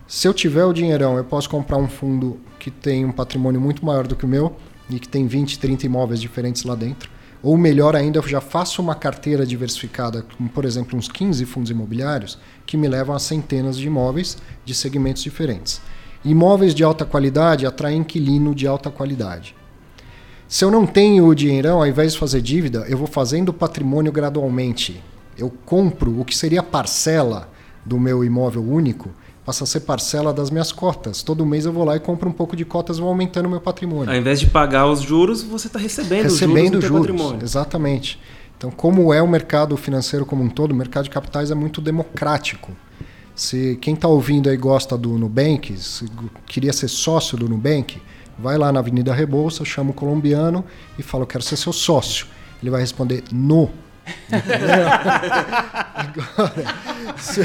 se eu tiver o dinheirão, eu posso comprar um fundo que tem um patrimônio muito maior do que o meu e que tem 20, 30 imóveis diferentes lá dentro. Ou melhor ainda, eu já faço uma carteira diversificada, com, por exemplo, uns 15 fundos imobiliários, que me levam a centenas de imóveis de segmentos diferentes. Imóveis de alta qualidade atraem inquilino de alta qualidade. Se eu não tenho o dinheirão, ao invés de fazer dívida, eu vou fazendo patrimônio gradualmente. Eu compro o que seria parcela do meu imóvel único, passa a ser parcela das minhas cotas. Todo mês eu vou lá e compro um pouco de cotas vou aumentando o meu patrimônio. Ao invés de pagar os juros, você está recebendo, Recebendo os juros juros, patrimônio. exatamente. Então, como é o mercado financeiro como um todo, o mercado de capitais é muito democrático. Se quem está ouvindo aí gosta do Nubank, se queria ser sócio do Nubank, Vai lá na Avenida Rebouça, chama o colombiano e fala: Eu quero ser seu sócio. Ele vai responder: No. Agora, se,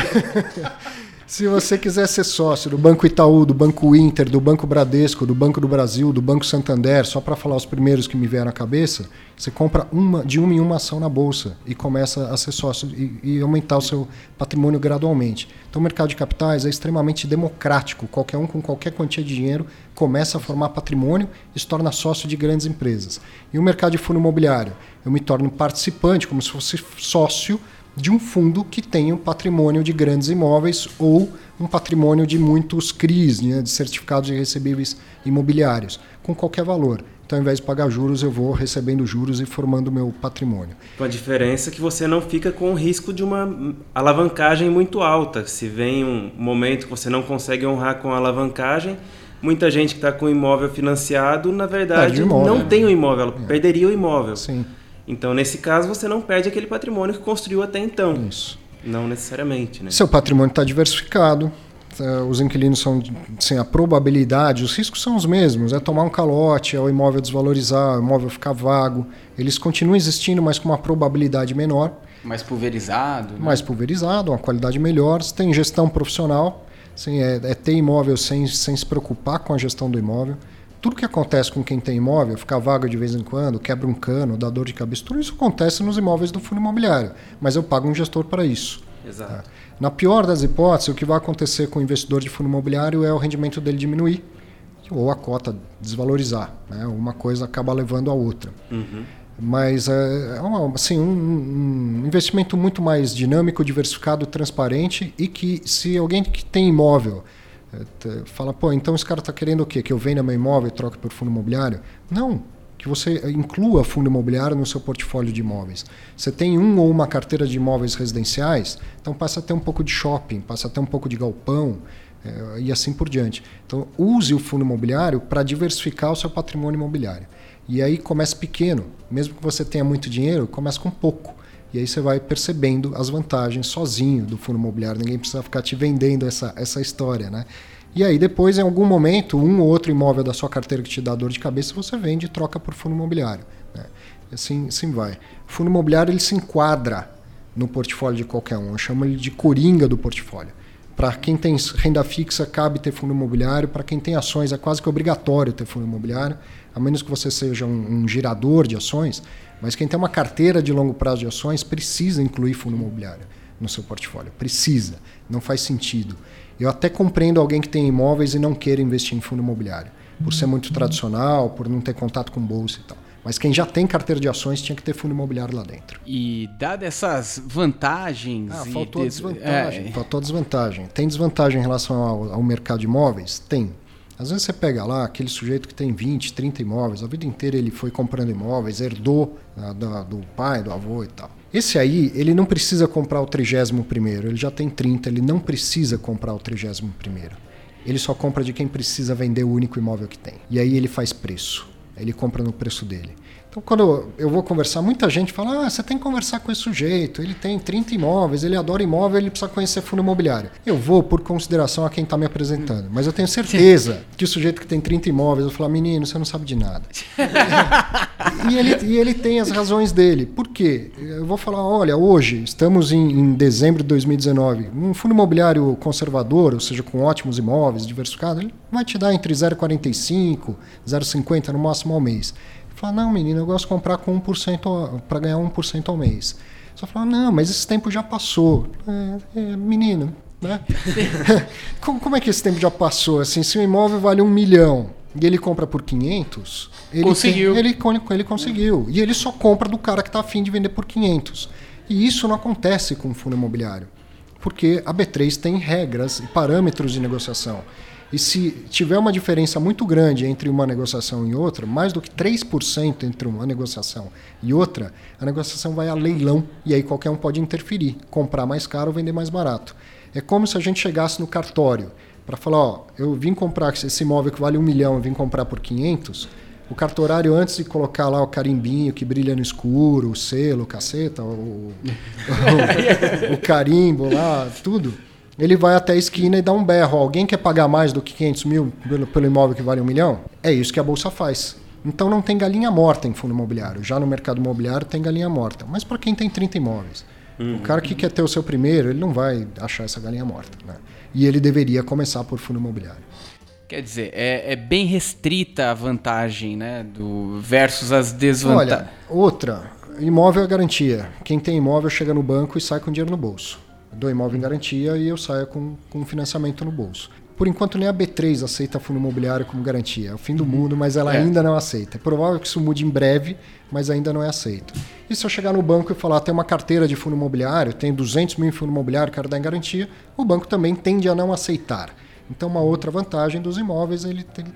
se você quiser ser sócio do Banco Itaú, do Banco Inter, do Banco Bradesco, do Banco do Brasil, do Banco Santander, só para falar os primeiros que me vieram à cabeça, você compra uma de uma em uma ação na bolsa e começa a ser sócio e, e aumentar o seu patrimônio gradualmente. Então, o mercado de capitais é extremamente democrático. Qualquer um com qualquer quantia de dinheiro começa a formar patrimônio e se torna sócio de grandes empresas. E o mercado de fundo imobiliário, eu me torno participante, como se fosse sócio de um fundo que tem um patrimônio de grandes imóveis ou um patrimônio de muitos CRIs, né, de certificados de recebíveis imobiliários, com qualquer valor. Então, ao invés de pagar juros, eu vou recebendo juros e formando meu patrimônio. Com a diferença que você não fica com o risco de uma alavancagem muito alta. Se vem um momento que você não consegue honrar com a alavancagem, muita gente que está com o imóvel financiado, na verdade, imóvel, não tem o imóvel, é. perderia o imóvel. Sim. Então, nesse caso, você não perde aquele patrimônio que construiu até então. Isso. Não necessariamente, né? Seu patrimônio está diversificado, tá, os inquilinos são assim, a probabilidade, os riscos são os mesmos, é tomar um calote, é o imóvel desvalorizar, o imóvel ficar vago. Eles continuam existindo, mas com uma probabilidade menor. Mais pulverizado. Né? Mais pulverizado, uma qualidade melhor. Você tem gestão profissional, assim, é, é ter imóvel sem, sem se preocupar com a gestão do imóvel tudo que acontece com quem tem imóvel, ficar vaga de vez em quando, quebra um cano, dá dor de cabeça, tudo isso acontece nos imóveis do fundo imobiliário. Mas eu pago um gestor para isso. Exato. Tá? Na pior das hipóteses, o que vai acontecer com o investidor de fundo imobiliário é o rendimento dele diminuir ou a cota desvalorizar. Né? Uma coisa acaba levando a outra. Uhum. Mas é, é assim, um, um, investimento muito mais dinâmico, diversificado, transparente e que se alguém que tem imóvel fala, pô, então esse cara está querendo o quê? Que eu venda meu imóvel e troque por fundo imobiliário? Não, que você inclua fundo imobiliário no seu portfólio de imóveis. Você tem um ou uma carteira de imóveis residenciais, então passa a ter um pouco de shopping, passa a ter um pouco de galpão é, e assim por diante. Então use o fundo imobiliário para diversificar o seu patrimônio imobiliário. E aí comece pequeno, mesmo que você tenha muito dinheiro, comece com pouco. E aí você vai percebendo as vantagens sozinho do fundo imobiliário. Ninguém precisa ficar te vendendo essa, essa história, né? E aí depois, em algum momento, um ou outro imóvel da sua carteira que te dá dor de cabeça, você vende e troca por fundo imobiliário. Né? Assim, assim vai. O fundo imobiliário ele se enquadra no portfólio de qualquer um. Eu chamo ele de coringa do portfólio. Para quem tem renda fixa, cabe ter fundo imobiliário. Para quem tem ações, é quase que obrigatório ter fundo imobiliário, a menos que você seja um, um girador de ações. Mas quem tem uma carteira de longo prazo de ações precisa incluir fundo imobiliário no seu portfólio. Precisa. Não faz sentido. Eu até compreendo alguém que tem imóveis e não queira investir em fundo imobiliário, por ser muito tradicional, por não ter contato com bolsa e tal. Mas quem já tem carteira de ações tinha que ter fundo imobiliário lá dentro. E dadas essas vantagens. Ah, faltou a desvantagem. É... Faltou a desvantagem. Tem desvantagem em relação ao, ao mercado de imóveis? Tem. Às vezes você pega lá aquele sujeito que tem 20, 30 imóveis, a vida inteira ele foi comprando imóveis, herdou ah, do pai, do avô e tal. Esse aí, ele não precisa comprar o 31 primeiro, ele já tem 30, ele não precisa comprar o 31 primeiro. Ele só compra de quem precisa vender o único imóvel que tem. E aí ele faz preço. Ele compra no preço dele. Então, quando eu vou conversar, muita gente fala: ah, você tem que conversar com esse sujeito, ele tem 30 imóveis, ele adora imóvel, ele precisa conhecer fundo imobiliário. Eu vou por consideração a quem está me apresentando, mas eu tenho certeza que o sujeito que tem 30 imóveis, eu vou falar: menino, você não sabe de nada. e, ele, e ele tem as razões dele. Por quê? Eu vou falar: olha, hoje, estamos em, em dezembro de 2019, um fundo imobiliário conservador, ou seja, com ótimos imóveis, diversificado, ele vai te dar entre 0,45, 0,50 no máximo ao mês. Fala, não, menino, eu gosto de comprar com 1% para ganhar 1% ao mês. Só fala, não, mas esse tempo já passou. É, é, menino, né? como, como, é que esse tempo já passou? Assim, se o imóvel vale um milhão e ele compra por 500, ele conseguiu. Tem, ele, ele conseguiu. E ele só compra do cara que está afim de vender por 500. E isso não acontece com o fundo imobiliário. Porque a B3 tem regras e parâmetros de negociação. E se tiver uma diferença muito grande entre uma negociação e outra, mais do que 3% entre uma negociação e outra, a negociação vai a leilão e aí qualquer um pode interferir, comprar mais caro ou vender mais barato. É como se a gente chegasse no cartório para falar: ó, eu vim comprar esse imóvel que vale um milhão, eu vim comprar por 500. O cartorário, antes de colocar lá o carimbinho que brilha no escuro, o selo, o caceta, o, o, o carimbo lá, tudo ele vai até a esquina e dá um berro. Alguém quer pagar mais do que 500 mil pelo, pelo imóvel que vale um milhão? É isso que a Bolsa faz. Então não tem galinha morta em fundo imobiliário. Já no mercado imobiliário tem galinha morta. Mas para quem tem 30 imóveis. Uhum. O cara que quer ter o seu primeiro, ele não vai achar essa galinha morta. Né? E ele deveria começar por fundo imobiliário. Quer dizer, é, é, bem restrita a vantagem, né? Do, versus as desvantagens. Olha, outra, imóvel é garantia. Quem tem imóvel chega no banco e sai com dinheiro no bolso. Dou imóvel em garantia e eu saio com, com financiamento no bolso. Por enquanto, nem a B3 aceita fundo imobiliário como garantia. É o fim do mundo, mas ela é. ainda não aceita. É provável que isso mude em breve, mas ainda não é aceito. E se eu chegar no banco e falar, tem uma carteira de fundo imobiliário, tem 200 mil em fundo imobiliário, quero dar em garantia, o banco também tende a não aceitar. Então, uma outra vantagem dos imóveis, ele, ele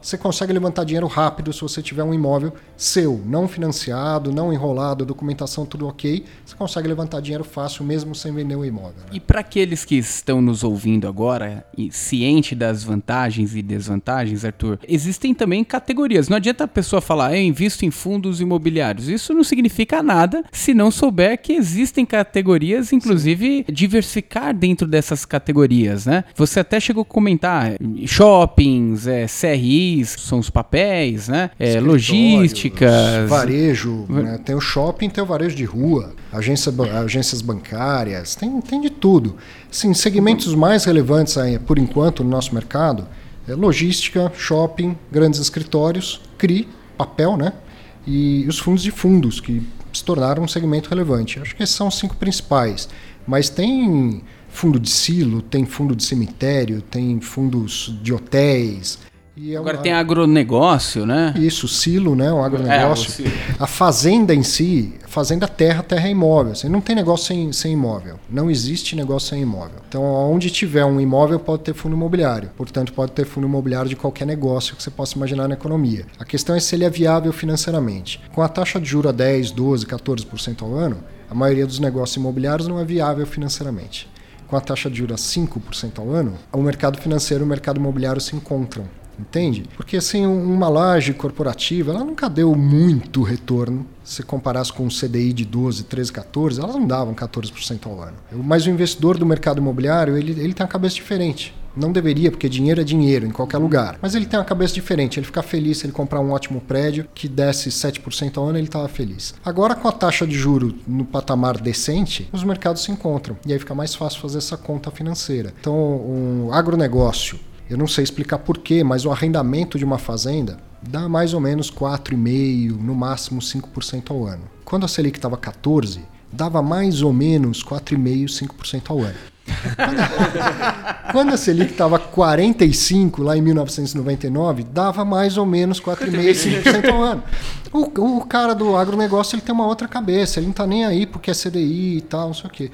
você consegue levantar dinheiro rápido se você tiver um imóvel seu, não financiado, não enrolado, documentação tudo ok. Você consegue levantar dinheiro fácil mesmo sem vender o imóvel. Né? E para aqueles que estão nos ouvindo agora, e ciente das vantagens e desvantagens, Arthur, existem também categorias. Não adianta a pessoa falar, eu invisto em fundos imobiliários. Isso não significa nada se não souber que existem categorias, inclusive Sim. diversificar dentro dessas categorias, né? Você até chegou a comentar shoppings, é, CRI, são os papéis, né? É, logísticas. Varejo, né? tem o shopping, tem o varejo de rua, agência, agências bancárias, tem, tem de tudo. Sim, segmentos mais relevantes aí, por enquanto no nosso mercado é logística, shopping, grandes escritórios, CRI, papel, né? E os fundos de fundos, que se tornaram um segmento relevante. Acho que esses são os cinco principais. Mas tem fundo de silo, tem fundo de cemitério, tem fundos de hotéis, é Agora uma... tem agronegócio, né? Isso, silo, né? O agronegócio. É, a fazenda em si, fazenda terra, terra é imóvel. Assim, não tem negócio sem, sem imóvel. Não existe negócio sem imóvel. Então, onde tiver um imóvel, pode ter fundo imobiliário. Portanto, pode ter fundo imobiliário de qualquer negócio que você possa imaginar na economia. A questão é se ele é viável financeiramente. Com a taxa de juros a 10, 12, 14% ao ano, a maioria dos negócios imobiliários não é viável financeiramente. Com a taxa de juros a 5% ao ano, o mercado financeiro e o mercado imobiliário se encontram entende? Porque assim, uma laje corporativa, ela nunca deu muito retorno. Se comparasse com um CDI de 12, 13, 14, elas não davam 14% ao ano. Mas o investidor do mercado imobiliário, ele, ele tem uma cabeça diferente. Não deveria, porque dinheiro é dinheiro em qualquer lugar. Mas ele tem uma cabeça diferente. Ele fica feliz se ele comprar um ótimo prédio que desse 7% ao ano, ele estava feliz. Agora, com a taxa de juro no patamar decente, os mercados se encontram. E aí fica mais fácil fazer essa conta financeira. Então, um agronegócio eu não sei explicar porquê, mas o arrendamento de uma fazenda dá mais ou menos 4,5%, no máximo 5% ao ano. Quando a Selic estava 14%, dava mais ou menos 4,5%, 5% ao ano. Quando a Selic estava 45 lá em 1999, dava mais ou menos 4,5%, 5% ao ano. O, o cara do agronegócio ele tem uma outra cabeça, ele não está nem aí porque é CDI e tal, não sei o quê.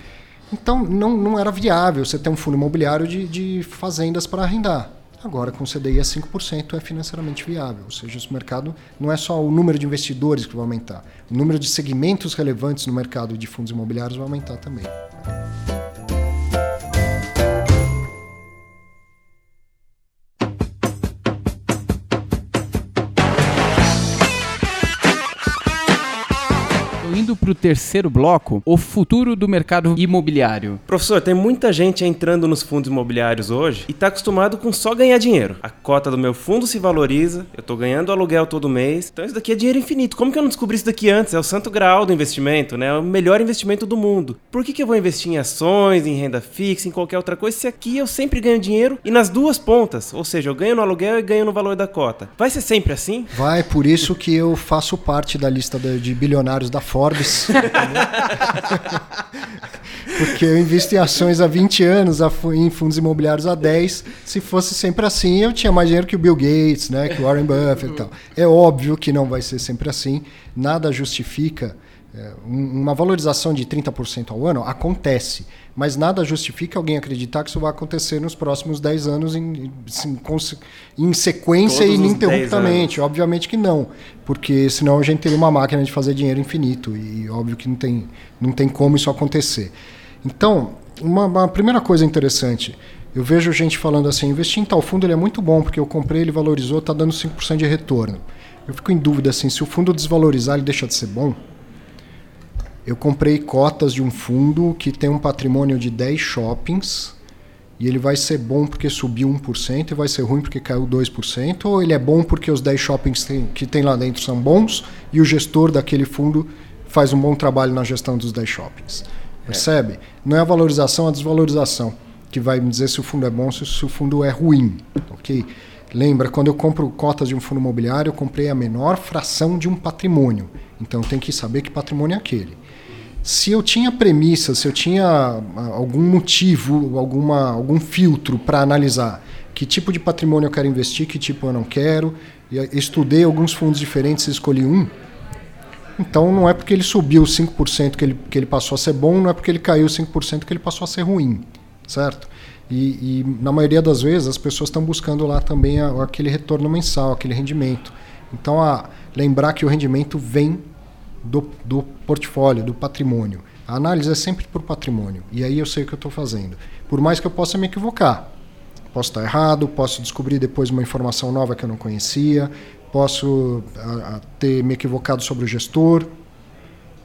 Então não, não era viável você ter um fundo imobiliário de, de fazendas para arrendar. Agora, com CDI a 5% é financeiramente viável. Ou seja, esse mercado não é só o número de investidores que vai aumentar, o número de segmentos relevantes no mercado de fundos imobiliários vai aumentar também. Indo para o terceiro bloco, o futuro do mercado imobiliário. Professor, tem muita gente entrando nos fundos imobiliários hoje e está acostumado com só ganhar dinheiro. A cota do meu fundo se valoriza, eu estou ganhando aluguel todo mês, então isso daqui é dinheiro infinito. Como que eu não descobri isso daqui antes? É o santo grau do investimento, né? É o melhor investimento do mundo. Por que, que eu vou investir em ações, em renda fixa, em qualquer outra coisa, se aqui eu sempre ganho dinheiro e nas duas pontas? Ou seja, eu ganho no aluguel e ganho no valor da cota. Vai ser sempre assim? Vai, por isso que eu faço parte da lista de bilionários da Ford Forbes. Porque eu invisto em ações há 20 anos, em fundos imobiliários há 10. Se fosse sempre assim, eu tinha mais dinheiro que o Bill Gates, né, que o Warren Buffett e tal. É óbvio que não vai ser sempre assim. Nada justifica uma valorização de 30% ao ano acontece, mas nada justifica alguém acreditar que isso vai acontecer nos próximos 10 anos em, em, em sequência Todos e ininterruptamente. Obviamente que não, porque senão a gente teria uma máquina de fazer dinheiro infinito e óbvio que não tem, não tem como isso acontecer. Então, uma, uma primeira coisa interessante, eu vejo gente falando assim, investir em tal fundo ele é muito bom, porque eu comprei, ele valorizou, está dando 5% de retorno. Eu fico em dúvida assim, se o fundo desvalorizar, ele deixa de ser bom? Eu comprei cotas de um fundo que tem um patrimônio de 10 shoppings e ele vai ser bom porque subiu 1% e vai ser ruim porque caiu 2%, ou ele é bom porque os 10 shoppings tem, que tem lá dentro são bons e o gestor daquele fundo faz um bom trabalho na gestão dos 10 shoppings. Percebe? Não é a valorização, é a desvalorização que vai me dizer se o fundo é bom ou se o fundo é ruim, ok? Lembra, quando eu compro cotas de um fundo imobiliário, eu comprei a menor fração de um patrimônio. Então tem que saber que patrimônio é aquele. Se eu tinha premissa, se eu tinha ah, algum motivo, alguma, algum filtro para analisar que tipo de patrimônio eu quero investir, que tipo eu não quero, estudei alguns fundos diferentes e escolhi um, então não é porque ele subiu 5% que ele, que ele passou a ser bom, não é porque ele caiu 5% que ele passou a ser ruim, certo? E, e na maioria das vezes as pessoas estão buscando lá também a, aquele retorno mensal, aquele rendimento. Então a, lembrar que o rendimento vem do, do portfólio, do patrimônio. A análise é sempre por patrimônio. E aí eu sei o que eu estou fazendo. Por mais que eu possa me equivocar. Posso estar errado, posso descobrir depois uma informação nova que eu não conhecia, posso a, a, ter me equivocado sobre o gestor.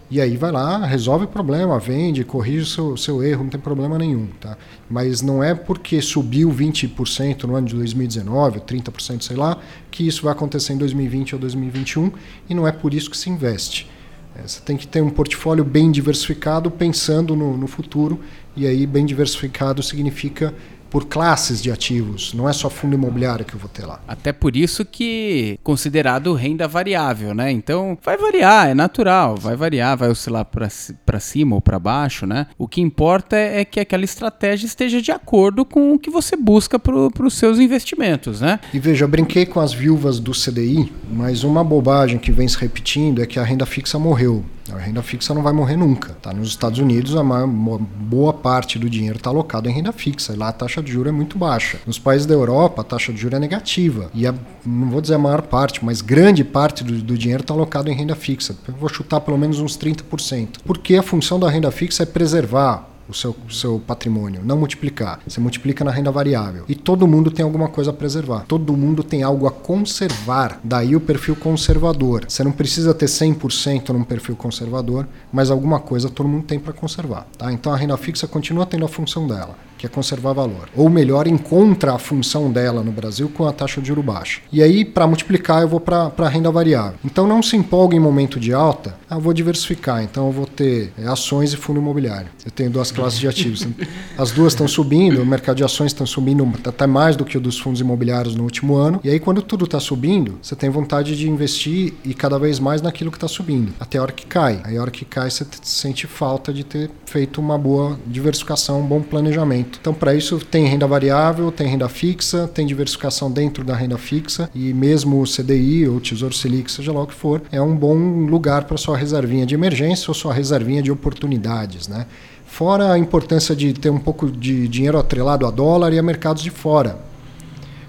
E aí vai lá, resolve o problema, vende, corrige o seu, seu erro, não tem problema nenhum. Tá? Mas não é porque subiu 20% no ano de 2019, 30%, sei lá, que isso vai acontecer em 2020 ou 2021, e não é por isso que se investe. É, você tem que ter um portfólio bem diversificado, pensando no, no futuro, e aí bem diversificado significa por classes de ativos, não é só fundo imobiliário que eu vou ter lá. Até por isso que considerado renda variável, né? Então vai variar, é natural, vai variar, vai oscilar para cima ou para baixo, né? O que importa é, é que aquela estratégia esteja de acordo com o que você busca para os seus investimentos, né? E veja, eu brinquei com as viúvas do CDI, mas uma bobagem que vem se repetindo é que a renda fixa morreu. A renda fixa não vai morrer nunca. Tá? Nos Estados Unidos, a maior, boa parte do dinheiro está alocado em renda fixa. E lá a taxa de juros é muito baixa. Nos países da Europa, a taxa de juros é negativa. E a, não vou dizer a maior parte, mas grande parte do, do dinheiro está alocado em renda fixa. Eu vou chutar pelo menos uns 30%. Porque a função da renda fixa é preservar o seu, seu patrimônio, não multiplicar. Você multiplica na renda variável. E todo mundo tem alguma coisa a preservar. Todo mundo tem algo a conservar. Daí o perfil conservador. Você não precisa ter 100% num perfil conservador, mas alguma coisa todo mundo tem para conservar. Tá? Então a renda fixa continua tendo a função dela que é conservar valor. Ou melhor, encontra a função dela no Brasil com a taxa de juro baixa. E aí, para multiplicar, eu vou para a renda variável. Então não se empolgue em momento de alta, ah, eu vou diversificar, então eu vou ter é, ações e fundo imobiliário. Eu tenho duas classes de ativos. As duas estão subindo, o mercado de ações está subindo até mais do que o dos fundos imobiliários no último ano. E aí, quando tudo está subindo, você tem vontade de investir e cada vez mais naquilo que está subindo, até a hora que cai. Aí, a hora que cai, você sente falta de ter feito uma boa diversificação, um bom planejamento então, para isso, tem renda variável, tem renda fixa, tem diversificação dentro da renda fixa e mesmo o CDI ou Tesouro Selic, seja lá o que for, é um bom lugar para sua reservinha de emergência ou sua reservinha de oportunidades, né? Fora a importância de ter um pouco de dinheiro atrelado a dólar e a mercados de fora.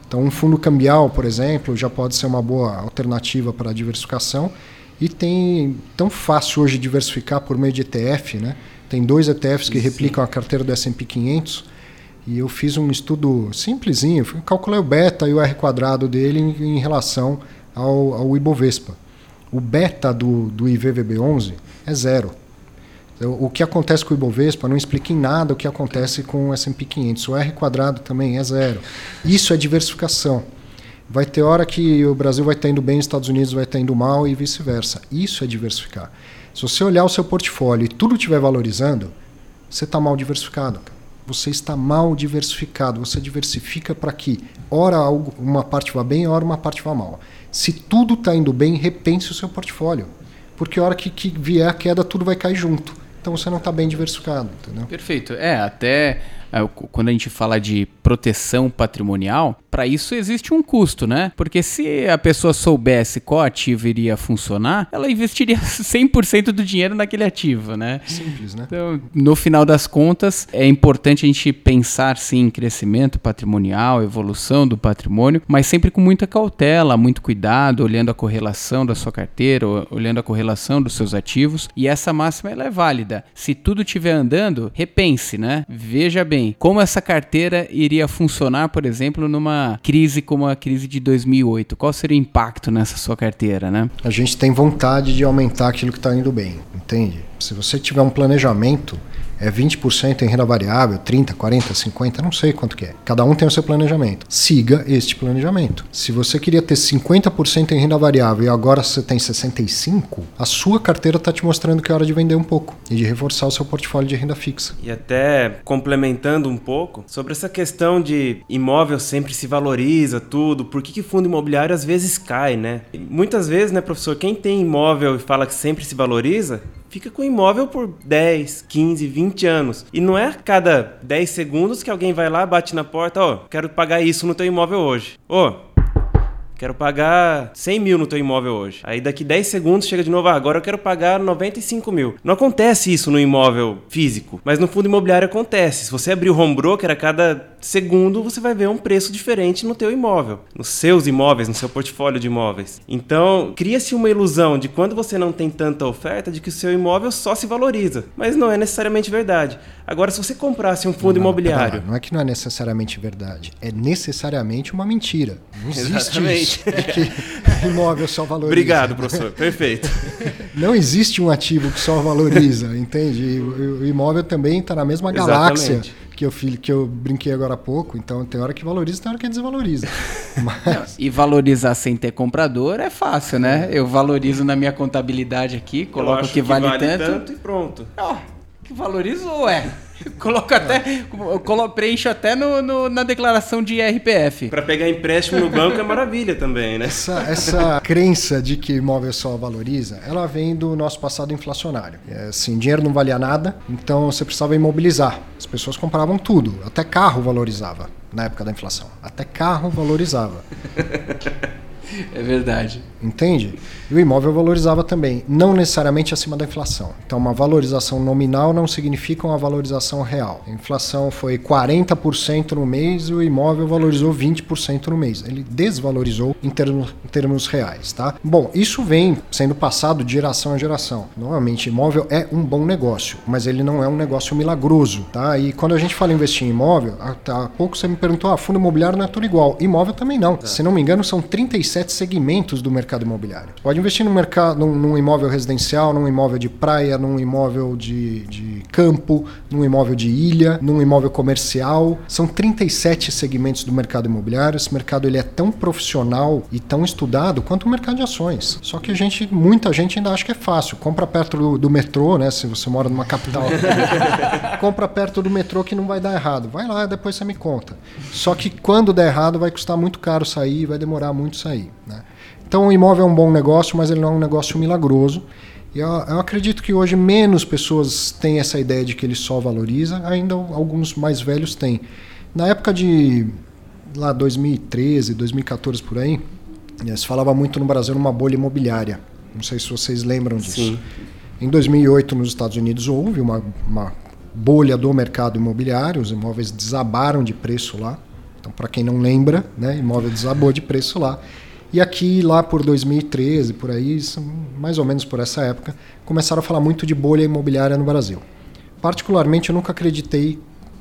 Então, um fundo cambial, por exemplo, já pode ser uma boa alternativa para a diversificação. E tem tão fácil hoje diversificar por meio de ETF, né? Tem dois ETFs que replicam a carteira do S&P 500 e eu fiz um estudo simplesinho, calculei o beta e o R quadrado dele em, em relação ao, ao, Ibovespa. O beta do, do IVVB11 é zero. Então, o que acontece com o Ibovespa, não explica em nada o que acontece com o S&P 500. O R quadrado também é zero. Isso é diversificação. Vai ter hora que o Brasil vai estar indo bem, os Estados Unidos vai estar indo mal e vice-versa. Isso é diversificar. Se você olhar o seu portfólio e tudo estiver valorizando, você está mal diversificado. Cara você está mal diversificado. Você diversifica para que, ora algo, uma parte vá bem, ora uma parte vá mal. Se tudo está indo bem, repense o seu portfólio. Porque a hora que, que vier a queda, tudo vai cair junto. Então você não está bem diversificado, entendeu? Perfeito. É, até quando a gente fala de proteção patrimonial, para isso existe um custo, né? Porque se a pessoa soubesse qual ativo iria funcionar, ela investiria 100% do dinheiro naquele ativo, né? Simples, né? Então, no final das contas, é importante a gente pensar sim em crescimento patrimonial, evolução do patrimônio, mas sempre com muita cautela, muito cuidado, olhando a correlação da sua carteira, olhando a correlação dos seus ativos. E essa máxima ela é válida. Se tudo estiver andando, repense, né? Veja bem como essa carteira iria funcionar, por exemplo, numa crise como a crise de 2008. Qual seria o impacto nessa sua carteira, né? A gente tem vontade de aumentar aquilo que está indo bem, entende? Se você tiver um planejamento, é 20% em renda variável, 30, 40, 50, não sei quanto que é. Cada um tem o seu planejamento. Siga este planejamento. Se você queria ter 50% em renda variável e agora você tem 65, a sua carteira está te mostrando que é hora de vender um pouco e de reforçar o seu portfólio de renda fixa. E até complementando um pouco sobre essa questão de imóvel sempre se valoriza tudo, por que, que fundo imobiliário às vezes cai, né? E muitas vezes, né, professor, quem tem imóvel e fala que sempre se valoriza, fica com o imóvel por 10, 15, 20 anos. E não é a cada 10 segundos que alguém vai lá, bate na porta, ó, oh, quero pagar isso no teu imóvel hoje. Ô, oh, quero pagar 100 mil no teu imóvel hoje. Aí daqui 10 segundos chega de novo, ah, agora eu quero pagar 95 mil. Não acontece isso no imóvel físico, mas no fundo imobiliário acontece. Se você abrir o home broker, a cada segundo você vai ver um preço diferente no teu imóvel, nos seus imóveis, no seu portfólio de imóveis. Então, cria-se uma ilusão de quando você não tem tanta oferta de que o seu imóvel só se valoriza, mas não é necessariamente verdade. Agora, se você comprasse um fundo não, imobiliário, não, não é que não é necessariamente verdade, é necessariamente uma mentira. Não existe isso de que imóvel só valoriza. Obrigado, professor. Perfeito. Não existe um ativo que só valoriza, entende? O imóvel também está na mesma galáxia. Exatamente que eu, que eu brinquei agora há pouco. Então tem hora que valoriza, tem hora que desvaloriza. Mas... E valorizar sem ter comprador é fácil, né? Eu valorizo na minha contabilidade aqui, coloco que, que vale, vale tanto. tanto. e pronto. Oh, que valorizou, é. Coloco até, colo, preencho até no, no, na declaração de IRPF. Para pegar empréstimo no banco é maravilha também, né? Essa, essa crença de que imóvel só valoriza, ela vem do nosso passado inflacionário. É, assim, dinheiro não valia nada, então você precisava imobilizar. As pessoas compravam tudo, até carro valorizava na época da inflação. Até carro valorizava. É verdade. Entende? E o imóvel valorizava também, não necessariamente acima da inflação. Então, uma valorização nominal não significa uma valorização real. A inflação foi 40% no mês e o imóvel valorizou 20% no mês. Ele desvalorizou em termos, em termos reais, tá? Bom, isso vem sendo passado de geração a geração. Normalmente, imóvel é um bom negócio, mas ele não é um negócio milagroso, tá? E quando a gente fala em investir em imóvel, há pouco você me perguntou, ah, fundo imobiliário não é tudo igual. Imóvel também não. É. Se não me engano, são 37 segmentos do mercado imobiliário. Pode investir no mercado, num, num, imóvel residencial, num imóvel de praia, num imóvel de, de campo, num imóvel de ilha, num imóvel comercial. São 37 segmentos do mercado imobiliário. Esse mercado ele é tão profissional e tão estudado quanto o mercado de ações. Só que a gente, muita gente ainda acha que é fácil. Compra perto do, do metrô, né? Se você mora numa capital, compra perto do metrô que não vai dar errado. Vai lá, depois você me conta. Só que quando der errado, vai custar muito caro sair, vai demorar muito sair. Né? Então o imóvel é um bom negócio, mas ele não é um negócio milagroso. E eu, eu, acredito que hoje menos pessoas têm essa ideia de que ele só valoriza, ainda alguns mais velhos têm. Na época de lá 2013, 2014 por aí, eh, se falava muito no Brasil numa bolha imobiliária. Não sei se vocês lembram disso. Sim. Em 2008 nos Estados Unidos houve uma, uma bolha do mercado imobiliário, os imóveis desabaram de preço lá. Então, para quem não lembra, né, imóvel desabou de preço lá. E aqui, lá por 2013, por aí, mais ou menos por essa época, começaram a falar muito de bolha imobiliária no Brasil. Particularmente, eu nunca acreditei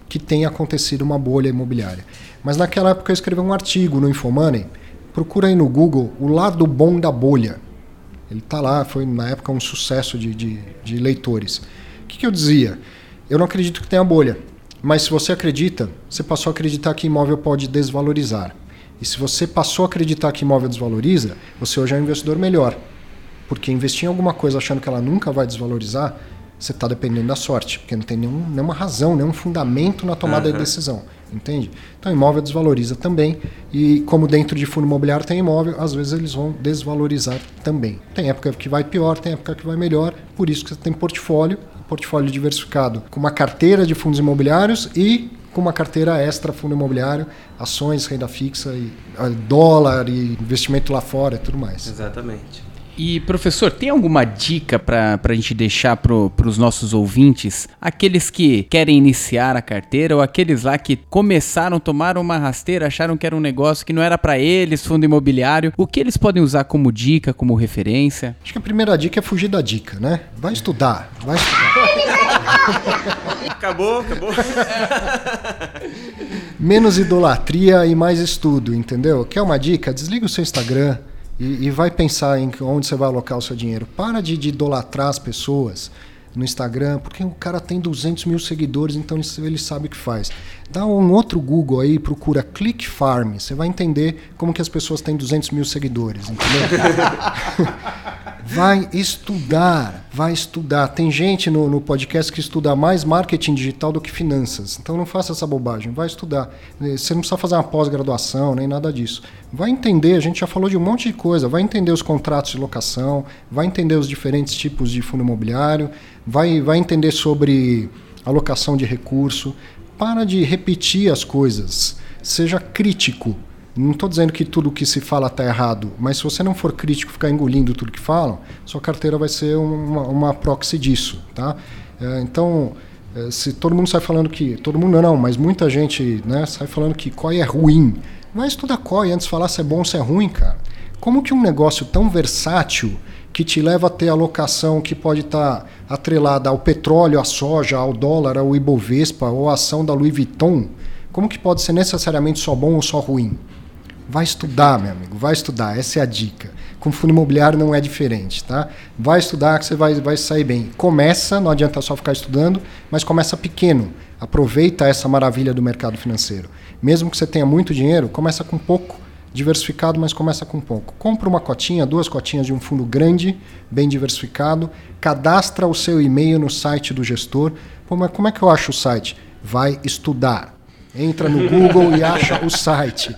que tenha acontecido uma bolha imobiliária. Mas naquela época eu escrevi um artigo no Infomoney. Procura aí no Google o lado bom da bolha. Ele está lá, foi na época um sucesso de, de, de leitores. O que, que eu dizia? Eu não acredito que tenha bolha. Mas se você acredita, você passou a acreditar que imóvel pode desvalorizar. E se você passou a acreditar que imóvel desvaloriza, você hoje é um investidor melhor. Porque investir em alguma coisa achando que ela nunca vai desvalorizar, você está dependendo da sorte, porque não tem nenhum, nenhuma razão, nenhum fundamento na tomada uhum. de decisão. Entende? Então, imóvel desvaloriza também. E como dentro de fundo imobiliário tem imóvel, às vezes eles vão desvalorizar também. Tem época que vai pior, tem época que vai melhor. Por isso que você tem portfólio, portfólio diversificado com uma carteira de fundos imobiliários e com uma carteira extra fundo imobiliário, ações, renda fixa, e, dólar e investimento lá fora e tudo mais. Exatamente. E, professor, tem alguma dica para a gente deixar para os nossos ouvintes? Aqueles que querem iniciar a carteira ou aqueles lá que começaram, tomaram uma rasteira, acharam que era um negócio que não era para eles, fundo imobiliário. O que eles podem usar como dica, como referência? Acho que a primeira dica é fugir da dica, né? Vai estudar, vai estudar. acabou, acabou. Menos idolatria e mais estudo, entendeu? Quer uma dica? Desliga o seu Instagram e, e vai pensar em onde você vai alocar o seu dinheiro. Para de, de idolatrar as pessoas. no Instagram, porque o cara tem 200 mil seguidores, então ele, sabe o que faz. Dá um outro Google aí, procura Click Farm, você vai entender como que as pessoas têm 200 mil seguidores, entendeu? vai estudar, vai estudar. Tem gente no, no, podcast que estuda mais marketing digital do que finanças. Então não faça essa bobagem, vai estudar. Você não precisa fazer uma pós-graduação, nem nada disso. Vai entender, a gente já falou de um monte de coisa, vai entender os contratos de locação, vai entender os diferentes tipos de fundo imobiliário, vai, vai entender sobre alocação de recurso. Para de repetir as coisas. Seja crítico não estou dizendo que tudo que se fala está errado, mas se você não for crítico, ficar engolindo tudo que falam, sua carteira vai ser uma, uma proxy disso, tá? É, então, é, se todo mundo sai falando que todo mundo não, mas muita gente, né, sai falando que COI é ruim, vai estudar COI antes de falar se é bom ou se é ruim, cara. Como que um negócio tão versátil que te leva a ter alocação que pode estar tá atrelada ao petróleo, à soja, ao dólar, ao Ibovespa ou à ação da Louis Vuitton, como que pode ser necessariamente só bom ou só ruim? Vai estudar, meu amigo, vai estudar, essa é a dica. Com fundo imobiliário não é diferente, tá? Vai estudar que você vai, vai sair bem. Começa, não adianta só ficar estudando, mas começa pequeno. Aproveita essa maravilha do mercado financeiro. Mesmo que você tenha muito dinheiro, começa com pouco, diversificado, mas começa com pouco. Compra uma cotinha, duas cotinhas de um fundo grande, bem diversificado, cadastra o seu e-mail no site do gestor. Pô, mas como é que eu acho o site? Vai estudar. Entra no Google e acha o site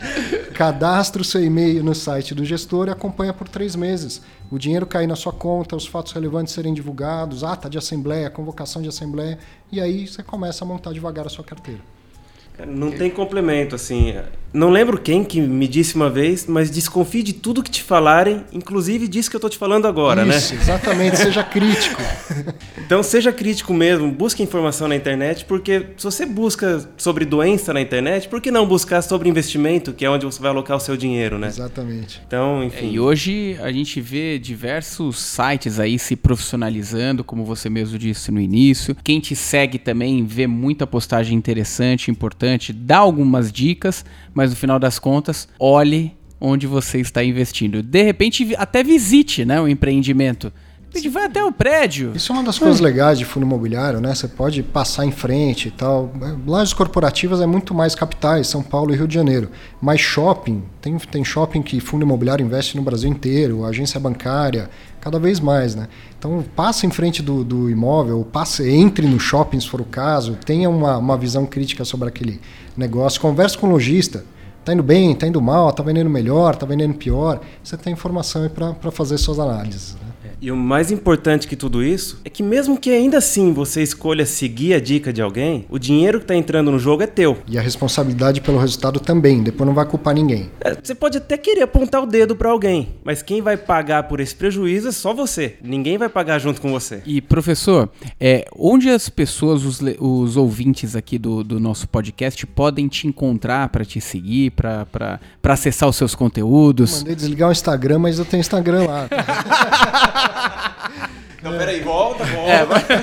cadastra o seu e-mail no site do gestor e acompanha por três meses. O dinheiro cair na sua conta, os fatos relevantes serem divulgados, ata de assembleia, convocação de assembleia, e aí você começa a montar devagar a sua carteira. Não tem complemento, assim. Não lembro quem que me disse uma vez, mas desconfie de tudo que te falarem, inclusive disso que eu tô te falando agora, Isso, né? Exatamente, seja crítico. então seja crítico mesmo, busque informação na internet, porque se você busca sobre doença na internet, por que não buscar sobre investimento, que é onde você vai alocar o seu dinheiro, né? Exatamente. Então, enfim. É, e hoje a gente vê diversos sites aí se profissionalizando, como você mesmo disse no início. Quem te segue também vê muita postagem interessante, importante, dá algumas dicas, mas no final das contas, olhe onde você está investindo. De repente, até visite né, o empreendimento. A vai até o prédio. Isso é uma das coisas legais de fundo imobiliário, né? Você pode passar em frente e tal. Lojas corporativas é muito mais capitais, São Paulo e Rio de Janeiro. Mas shopping, tem, tem shopping que fundo imobiliário investe no Brasil inteiro, agência bancária, cada vez mais, né? Então passe em frente do, do imóvel, passe, entre no shopping se for o caso, tenha uma, uma visão crítica sobre aquele negócio, converse com o lojista. Tá indo bem, tá indo mal, tá vendendo melhor, tá vendendo pior. Você tem informação aí para fazer suas análises. E o mais importante que tudo isso é que mesmo que ainda assim você escolha seguir a dica de alguém, o dinheiro que está entrando no jogo é teu. E a responsabilidade pelo resultado também, depois não vai culpar ninguém. É, você pode até querer apontar o dedo para alguém, mas quem vai pagar por esse prejuízo é só você. Ninguém vai pagar junto com você. E professor, é, onde as pessoas, os, os ouvintes aqui do, do nosso podcast podem te encontrar para te seguir, para acessar os seus conteúdos? mandei desligar o Instagram, mas eu tenho Instagram lá. Não, peraí, volta, volta.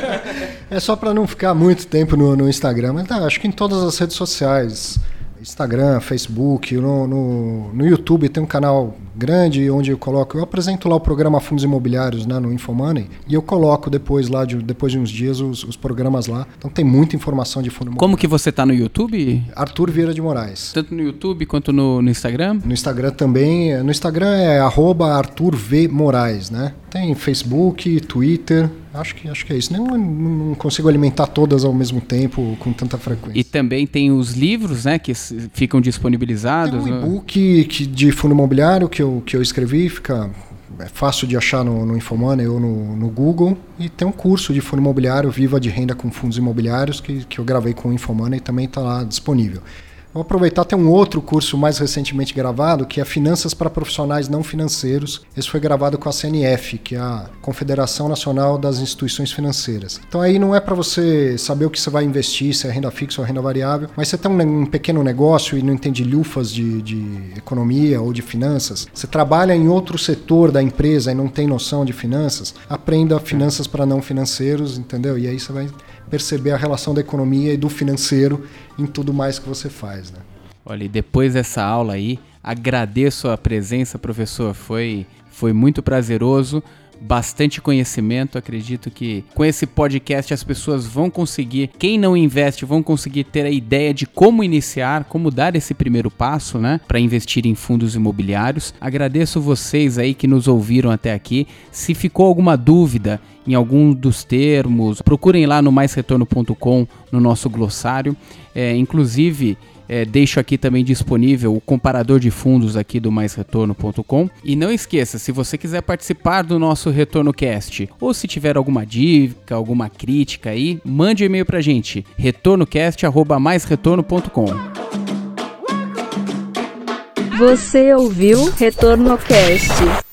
É, é só para não ficar muito tempo no, no Instagram, mas tá, acho que em todas as redes sociais. Instagram, Facebook, no, no, no, YouTube tem um canal grande onde eu coloco, eu apresento lá o programa Fundos Imobiliários né, no Infomoney e eu coloco depois lá, de, depois de uns dias, os, os programas lá. Então tem muita informação de fundo. Como que você está no YouTube? Arthur Vieira de Moraes. Tanto no YouTube quanto no, no Instagram? No Instagram também. No Instagram é arroba Arthur V Moraes, né? Tem Facebook, Twitter, Acho que, acho que é isso. Nem, não consigo alimentar todas ao mesmo tempo com tanta frequência. E também tem os livros, né, que ficam disponibilizados. Tem um e-book que, de fundo imobiliário que eu, que eu escrevi, fica é fácil de achar no, no Infomoney ou no, no, Google. E tem um curso de fundo imobiliário, Viva de Renda com Fundos Imobiliários, que, que eu gravei com o Infomoney e também está lá disponível. Vou aproveitar, tem um outro curso mais recentemente gravado, que é Finanças para Profissionais Não Financeiros. Esse foi gravado com a CNF, que é a Confederação Nacional das Instituições Financeiras. Então aí não é para você saber o que você vai investir, se é renda fixa ou renda variável, mas você tem um, um pequeno negócio e não entende lufas de, de economia ou de finanças, você trabalha em outro setor da empresa e não tem noção de finanças, aprenda finanças para não financeiros, entendeu? E aí você vai perceber a relação da economia e do financeiro em tudo mais que você faz. Né? Olha, e depois dessa aula aí, agradeço a presença, professor. Foi, foi muito prazeroso. Bastante conhecimento. Acredito que com esse podcast as pessoas vão conseguir, quem não investe, vão conseguir ter a ideia de como iniciar, como dar esse primeiro passo, né, para investir em fundos imobiliários. Agradeço vocês aí que nos ouviram até aqui. Se ficou alguma dúvida em algum dos termos, procurem lá no maisretorno.com no nosso glossário. É, inclusive, é, deixo aqui também disponível o comparador de fundos aqui do maisretorno.com. E não esqueça, se você quiser participar do nosso Retorno Cast, ou se tiver alguma dica, alguma crítica aí, mande um e-mail pra gente, retornocast@maisretorno.com. Você ouviu Retorno Cast.